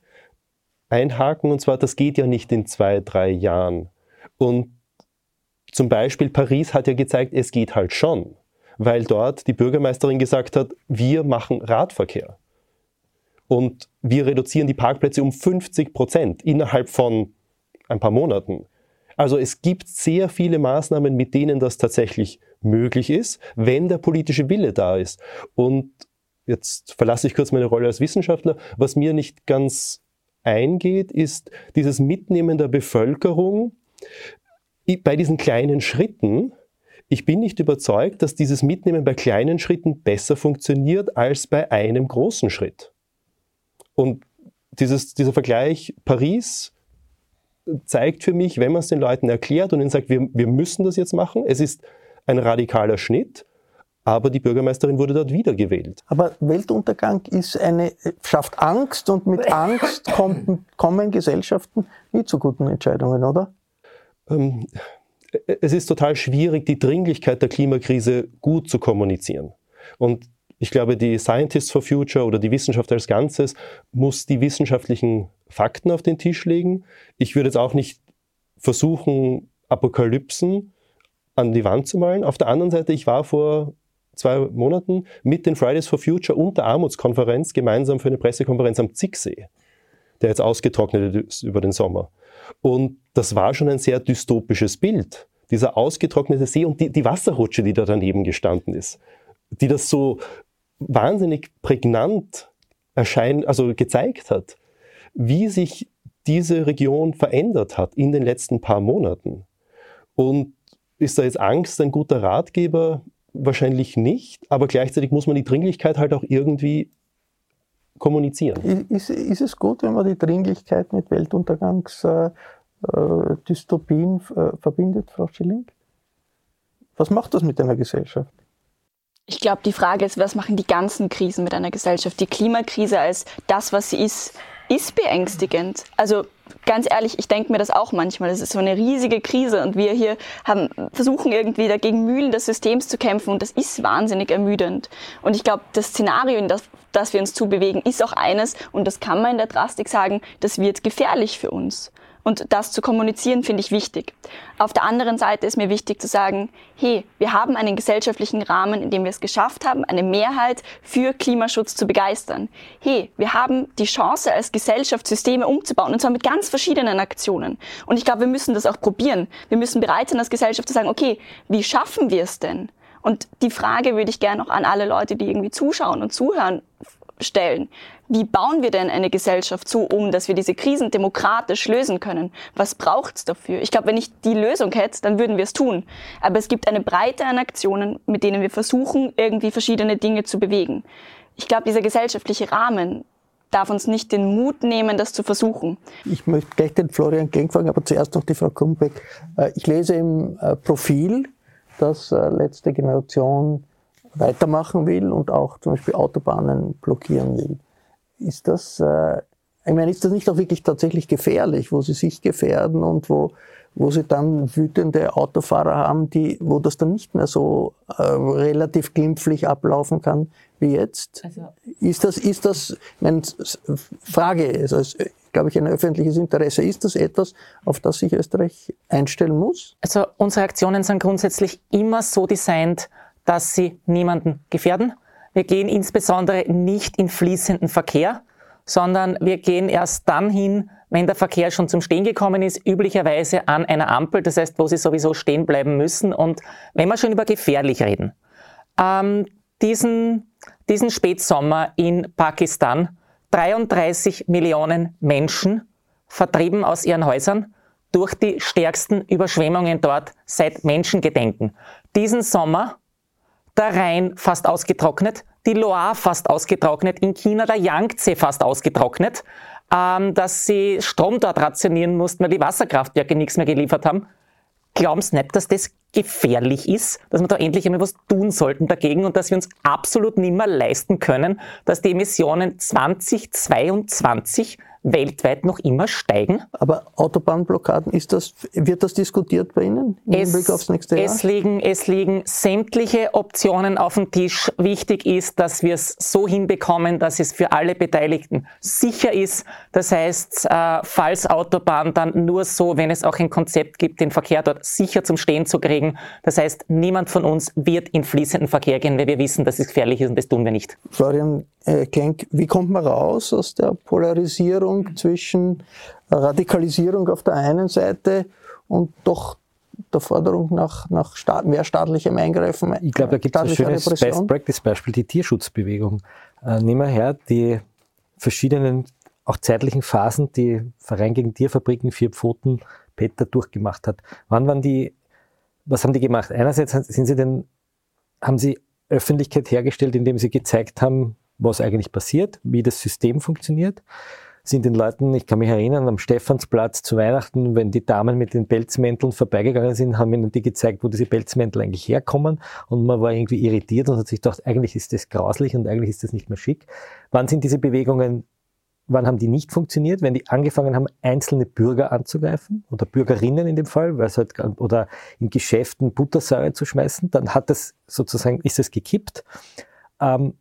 einhaken, und zwar, das geht ja nicht in zwei, drei Jahren. Und zum Beispiel Paris hat ja gezeigt, es geht halt schon, weil dort die Bürgermeisterin gesagt hat, wir machen Radverkehr. Und wir reduzieren die Parkplätze um 50 Prozent innerhalb von ein paar Monaten. Also es gibt sehr viele Maßnahmen, mit denen das tatsächlich möglich ist, wenn der politische Wille da ist. Und jetzt verlasse ich kurz meine Rolle als Wissenschaftler. Was mir nicht ganz eingeht, ist dieses Mitnehmen der Bevölkerung bei diesen kleinen Schritten. Ich bin nicht überzeugt, dass dieses Mitnehmen bei kleinen Schritten besser funktioniert als bei einem großen Schritt. Und dieses, dieser Vergleich Paris zeigt für mich, wenn man es den Leuten erklärt und ihnen sagt, wir, wir müssen das jetzt machen, es ist ein radikaler Schnitt, aber die Bürgermeisterin wurde dort wiedergewählt. Aber Weltuntergang ist eine, schafft Angst und mit Angst kommen, kommen Gesellschaften nie zu guten Entscheidungen, oder? Ähm, es ist total schwierig, die Dringlichkeit der Klimakrise gut zu kommunizieren. Und ich glaube, die Scientists for Future oder die Wissenschaft als Ganzes muss die wissenschaftlichen Fakten auf den Tisch legen. Ich würde jetzt auch nicht versuchen, Apokalypsen an die Wand zu malen. Auf der anderen Seite, ich war vor zwei Monaten mit den Fridays for Future und der Armutskonferenz gemeinsam für eine Pressekonferenz am Zicksee, der jetzt ausgetrocknet ist über den Sommer. Und das war schon ein sehr dystopisches Bild. Dieser ausgetrocknete See und die, die Wasserrutsche, die da daneben gestanden ist, die das so wahnsinnig prägnant erscheint, also gezeigt hat, wie sich diese Region verändert hat in den letzten paar Monaten. Und ist da jetzt Angst ein guter Ratgeber? Wahrscheinlich nicht, aber gleichzeitig muss man die Dringlichkeit halt auch irgendwie kommunizieren. Ist, ist es gut, wenn man die Dringlichkeit mit Weltuntergangsdystopien äh, äh, verbindet, Frau Schilling? Was macht das mit einer Gesellschaft? Ich glaube, die Frage ist, was machen die ganzen Krisen mit einer Gesellschaft? Die Klimakrise als das, was sie ist, ist beängstigend. Also ganz ehrlich, ich denke mir das auch manchmal. Das ist so eine riesige Krise und wir hier haben, versuchen irgendwie dagegen Mühlen des Systems zu kämpfen und das ist wahnsinnig ermüdend. Und ich glaube, das Szenario, in das, das wir uns zubewegen, ist auch eines, und das kann man in der Drastik sagen, das wird gefährlich für uns. Und das zu kommunizieren finde ich wichtig. Auf der anderen Seite ist mir wichtig zu sagen, hey, wir haben einen gesellschaftlichen Rahmen, in dem wir es geschafft haben, eine Mehrheit für Klimaschutz zu begeistern. Hey, wir haben die Chance als Gesellschaft Systeme umzubauen und zwar mit ganz verschiedenen Aktionen. Und ich glaube, wir müssen das auch probieren. Wir müssen bereit sein als Gesellschaft zu sagen, okay, wie schaffen wir es denn? Und die Frage würde ich gerne auch an alle Leute, die irgendwie zuschauen und zuhören, stellen. Wie bauen wir denn eine Gesellschaft so um, dass wir diese Krisen demokratisch lösen können? Was braucht es dafür? Ich glaube, wenn ich die Lösung hätte, dann würden wir es tun. Aber es gibt eine Breite an Aktionen, mit denen wir versuchen, irgendwie verschiedene Dinge zu bewegen. Ich glaube, dieser gesellschaftliche Rahmen darf uns nicht den Mut nehmen, das zu versuchen. Ich möchte gleich den Florian Genk fragen, aber zuerst noch die Frau Kumbeck. Äh, ich lese im äh, Profil, dass äh, letzte Generation weitermachen will und auch zum Beispiel Autobahnen blockieren will. Ist das, äh, ich meine, ist das nicht auch wirklich tatsächlich gefährlich, wo sie sich gefährden und wo, wo sie dann wütende Autofahrer haben, die, wo das dann nicht mehr so äh, relativ glimpflich ablaufen kann wie jetzt? Also, ist das, ist das, meine, Frage, also ist, glaube ich, ein öffentliches Interesse. Ist das etwas, auf das sich Österreich einstellen muss? Also unsere Aktionen sind grundsätzlich immer so designt, dass sie niemanden gefährden. Wir gehen insbesondere nicht in fließenden Verkehr, sondern wir gehen erst dann hin, wenn der Verkehr schon zum Stehen gekommen ist, üblicherweise an einer Ampel, das heißt, wo sie sowieso stehen bleiben müssen. Und wenn wir schon über gefährlich reden, ähm, diesen, diesen Spätsommer in Pakistan, 33 Millionen Menschen vertrieben aus ihren Häusern durch die stärksten Überschwemmungen dort seit Menschengedenken. Diesen Sommer der Rhein fast ausgetrocknet, die Loire fast ausgetrocknet, in China der Yangtze fast ausgetrocknet, ähm, dass sie Strom dort rationieren mussten, weil die Wasserkraftwerke nichts mehr geliefert haben. Glauben Sie nicht, dass das gefährlich ist, dass wir da endlich einmal was tun sollten dagegen und dass wir uns absolut nicht mehr leisten können, dass die Emissionen 2022 weltweit noch immer steigen. Aber Autobahnblockaden, ist das, wird das diskutiert bei Ihnen im es, Blick aufs nächste Jahr? Es liegen, es liegen sämtliche Optionen auf dem Tisch. Wichtig ist, dass wir es so hinbekommen, dass es für alle Beteiligten sicher ist. Das heißt, äh, falls Autobahn dann nur so, wenn es auch ein Konzept gibt, den Verkehr dort sicher zum Stehen zu kriegen. Das heißt, niemand von uns wird in fließenden Verkehr gehen, weil wir wissen, dass es gefährlich ist und das tun wir nicht. Florian äh, Klenk, wie kommt man raus aus der Polarisierung? Spannung zwischen Radikalisierung auf der einen Seite und doch der Forderung nach, nach staat, mehr staatlichem Eingreifen. Ich glaube, da gibt es ein schönes Best-Practice-Beispiel, die Tierschutzbewegung. Äh, nehmen wir her, die verschiedenen, auch zeitlichen Phasen, die Verein gegen Tierfabriken, vier Pfoten, Peter durchgemacht hat. Wann waren die, was haben die gemacht? Einerseits sind sie denn, haben sie Öffentlichkeit hergestellt, indem sie gezeigt haben, was eigentlich passiert, wie das System funktioniert sind den Leuten, ich kann mich erinnern, am Stephansplatz zu Weihnachten, wenn die Damen mit den Pelzmänteln vorbeigegangen sind, haben ihnen die gezeigt, wo diese Pelzmäntel eigentlich herkommen und man war irgendwie irritiert und hat sich gedacht, eigentlich ist das grauslich und eigentlich ist das nicht mehr schick. Wann sind diese Bewegungen Wann haben die nicht funktioniert? Wenn die angefangen haben, einzelne Bürger anzugreifen oder Bürgerinnen in dem Fall, halt, oder in Geschäften Buttersäure zu schmeißen, dann hat das sozusagen, ist es gekippt. Ähm,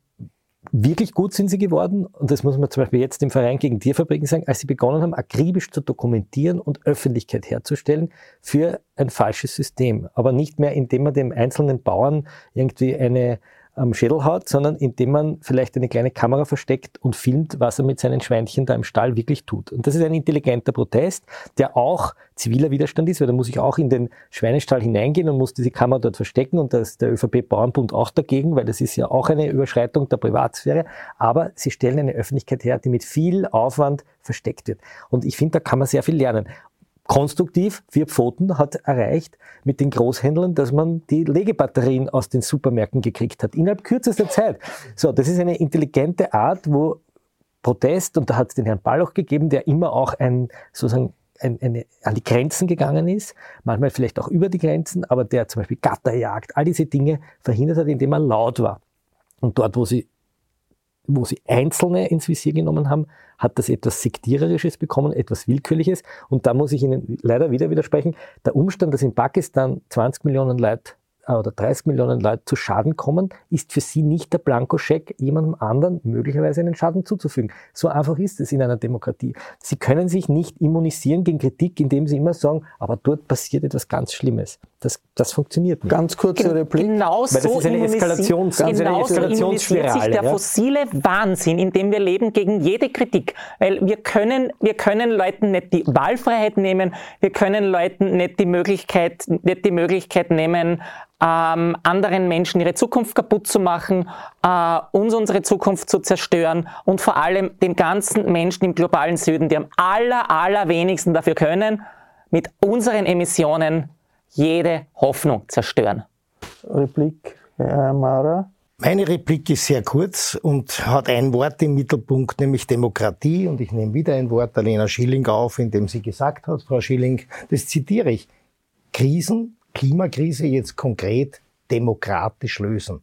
wirklich gut sind sie geworden, und das muss man zum Beispiel jetzt im Verein gegen Tierfabriken sagen, als sie begonnen haben, akribisch zu dokumentieren und Öffentlichkeit herzustellen für ein falsches System. Aber nicht mehr, indem man dem einzelnen Bauern irgendwie eine am Schädel haut, sondern indem man vielleicht eine kleine Kamera versteckt und filmt, was er mit seinen Schweinchen da im Stall wirklich tut. Und das ist ein intelligenter Protest, der auch ziviler Widerstand ist, weil da muss ich auch in den Schweinestall hineingehen und muss diese Kamera dort verstecken und da ist der ÖVP Bauernbund auch dagegen, weil das ist ja auch eine Überschreitung der Privatsphäre. Aber sie stellen eine Öffentlichkeit her, die mit viel Aufwand versteckt wird. Und ich finde, da kann man sehr viel lernen konstruktiv, vier Pfoten hat erreicht mit den Großhändlern, dass man die Legebatterien aus den Supermärkten gekriegt hat, innerhalb kürzester Zeit. So, das ist eine intelligente Art, wo Protest, und da hat es den Herrn Balloch gegeben, der immer auch ein, sozusagen, ein, eine, an die Grenzen gegangen ist, manchmal vielleicht auch über die Grenzen, aber der zum Beispiel Gatterjagd, all diese Dinge verhindert hat, indem er laut war. Und dort, wo sie wo sie Einzelne ins Visier genommen haben, hat das etwas Sektiererisches bekommen, etwas Willkürliches. Und da muss ich Ihnen leider wieder widersprechen. Der Umstand, dass in Pakistan 20 Millionen Leute oder 30 Millionen Leute zu Schaden kommen, ist für sie nicht der Blankoscheck, jemandem anderen möglicherweise einen Schaden zuzufügen. So einfach ist es in einer Demokratie. Sie können sich nicht immunisieren gegen Kritik, indem sie immer sagen, aber dort passiert etwas ganz Schlimmes. Das, das funktioniert nicht. Ganz kurze Gen Replik. Genau so Weil das ist eine Eskalations, genau eine Eskalationsspirale. sich der ja? fossile Wahnsinn, in dem wir leben, gegen jede Kritik. Weil wir können, wir können Leuten nicht die Wahlfreiheit nehmen, wir können Leuten nicht die Möglichkeit, nicht die Möglichkeit nehmen, ähm, anderen Menschen ihre Zukunft kaputt zu machen, äh, uns unsere Zukunft zu zerstören und vor allem den ganzen Menschen im globalen Süden, die am aller, allerwenigsten dafür können, mit unseren Emissionen jede Hoffnung zerstören. Replik, Herr Mara. Meine Replik ist sehr kurz und hat ein Wort im Mittelpunkt, nämlich Demokratie. Und ich nehme wieder ein Wort der Lena Schilling auf, in dem sie gesagt hat, Frau Schilling, das zitiere ich, Krisen, Klimakrise jetzt konkret demokratisch lösen.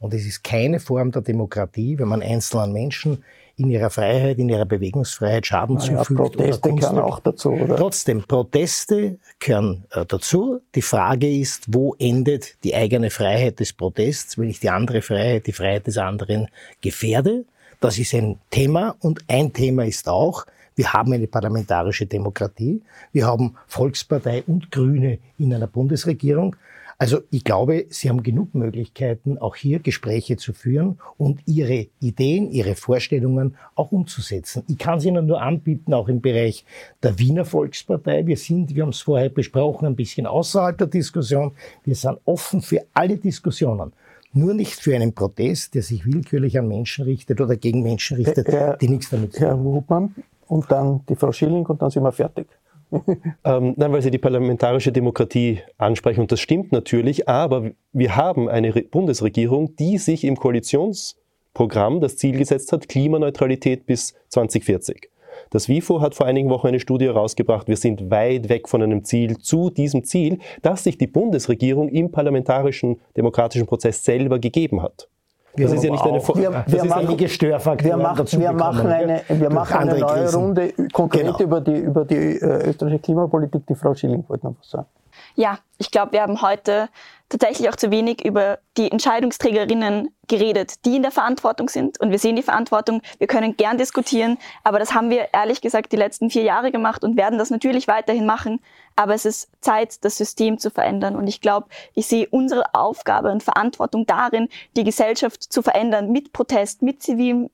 Und es ist keine Form der Demokratie, wenn man einzelnen Menschen in ihrer Freiheit, in ihrer Bewegungsfreiheit Schaden naja, zufügt. Proteste gehören auch dazu, oder? Trotzdem, Proteste gehören äh, dazu. Die Frage ist, wo endet die eigene Freiheit des Protests, wenn ich die andere Freiheit, die Freiheit des anderen gefährde? Das ist ein Thema und ein Thema ist auch, wir haben eine parlamentarische Demokratie. Wir haben Volkspartei und Grüne in einer Bundesregierung. Also ich glaube, Sie haben genug Möglichkeiten, auch hier Gespräche zu führen und Ihre Ideen, Ihre Vorstellungen auch umzusetzen. Ich kann es Ihnen nur anbieten, auch im Bereich der Wiener Volkspartei. Wir sind, wir haben es vorher besprochen, ein bisschen außerhalb der Diskussion. Wir sind offen für alle Diskussionen. Nur nicht für einen Protest, der sich willkürlich an Menschen richtet oder gegen Menschen richtet, Herr, die nichts damit zu tun haben. Herr Hubmann und dann die Frau Schilling und dann sind wir fertig. ähm, nein, weil Sie die parlamentarische Demokratie ansprechen und das stimmt natürlich, aber wir haben eine Re Bundesregierung, die sich im Koalitionsprogramm das Ziel gesetzt hat, Klimaneutralität bis 2040. Das WIFO hat vor einigen Wochen eine Studie herausgebracht, wir sind weit weg von einem Ziel zu diesem Ziel, das sich die Bundesregierung im parlamentarischen demokratischen Prozess selber gegeben hat. Das ist ja nicht eine wir, wir machen, wir machen, wir machen eine, wir machen eine neue Krisen. Runde konkret genau. über die, über die äh, österreichische Klimapolitik. Die Frau Schilling wollte noch was sagen. Ja, ich glaube, wir haben heute tatsächlich auch zu wenig über die Entscheidungsträgerinnen geredet, die in der Verantwortung sind. Und wir sehen die Verantwortung, wir können gern diskutieren, aber das haben wir ehrlich gesagt die letzten vier Jahre gemacht und werden das natürlich weiterhin machen. Aber es ist Zeit, das System zu verändern. Und ich glaube, ich sehe unsere Aufgabe und Verantwortung darin, die Gesellschaft zu verändern mit Protest, mit zivilem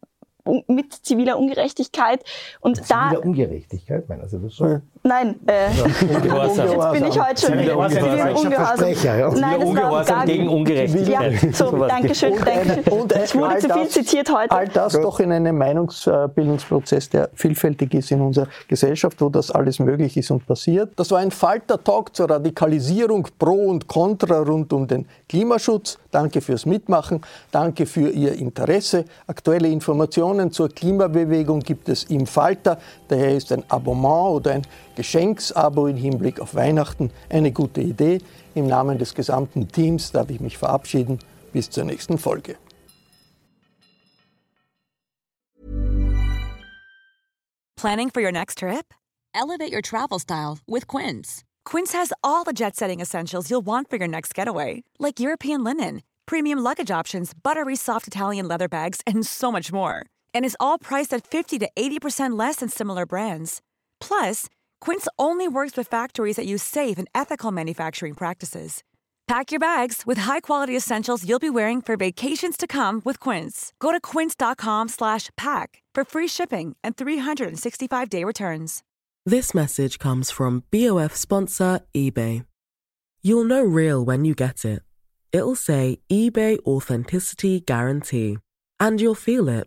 mit ziviler Ungerechtigkeit. Und Zivile da, Ungerechtigkeit, meinst du das so? Nein, äh, jetzt bin ich heute schon zivil ungehorsam. Ja. Nein, das ungehorsam gegen Ungerechtigkeit. Ja, so, danke schön. Und, und ich wurde zu viel zitiert heute. All das doch in einem Meinungsbildungsprozess, der vielfältig ist in unserer Gesellschaft, wo das alles möglich ist und passiert. Das war ein Falter-Talk zur Radikalisierung pro und contra rund um den Klimaschutz. Danke fürs Mitmachen. Danke für Ihr Interesse. Aktuelle Informationen zur Klimabewegung gibt es im Falter. Daher ist ein Abonnement oder ein Geschenksabo im Hinblick auf Weihnachten eine gute Idee. Im Namen des gesamten Teams darf ich mich verabschieden. Bis zur nächsten Folge. Planning for your next trip? Elevate your travel style with Quince. Quince has all the jet setting essentials you'll want for your next getaway, like European linen, premium luggage options, buttery soft Italian leather bags, and so much more. And is all priced at 50 to 80% less than similar brands. Plus, Quince only works with factories that use safe and ethical manufacturing practices. Pack your bags with high-quality essentials you'll be wearing for vacations to come with Quince. Go to quince.com/pack for free shipping and 365-day returns. This message comes from BOF sponsor eBay. You'll know real when you get it. It'll say eBay authenticity guarantee, and you'll feel it.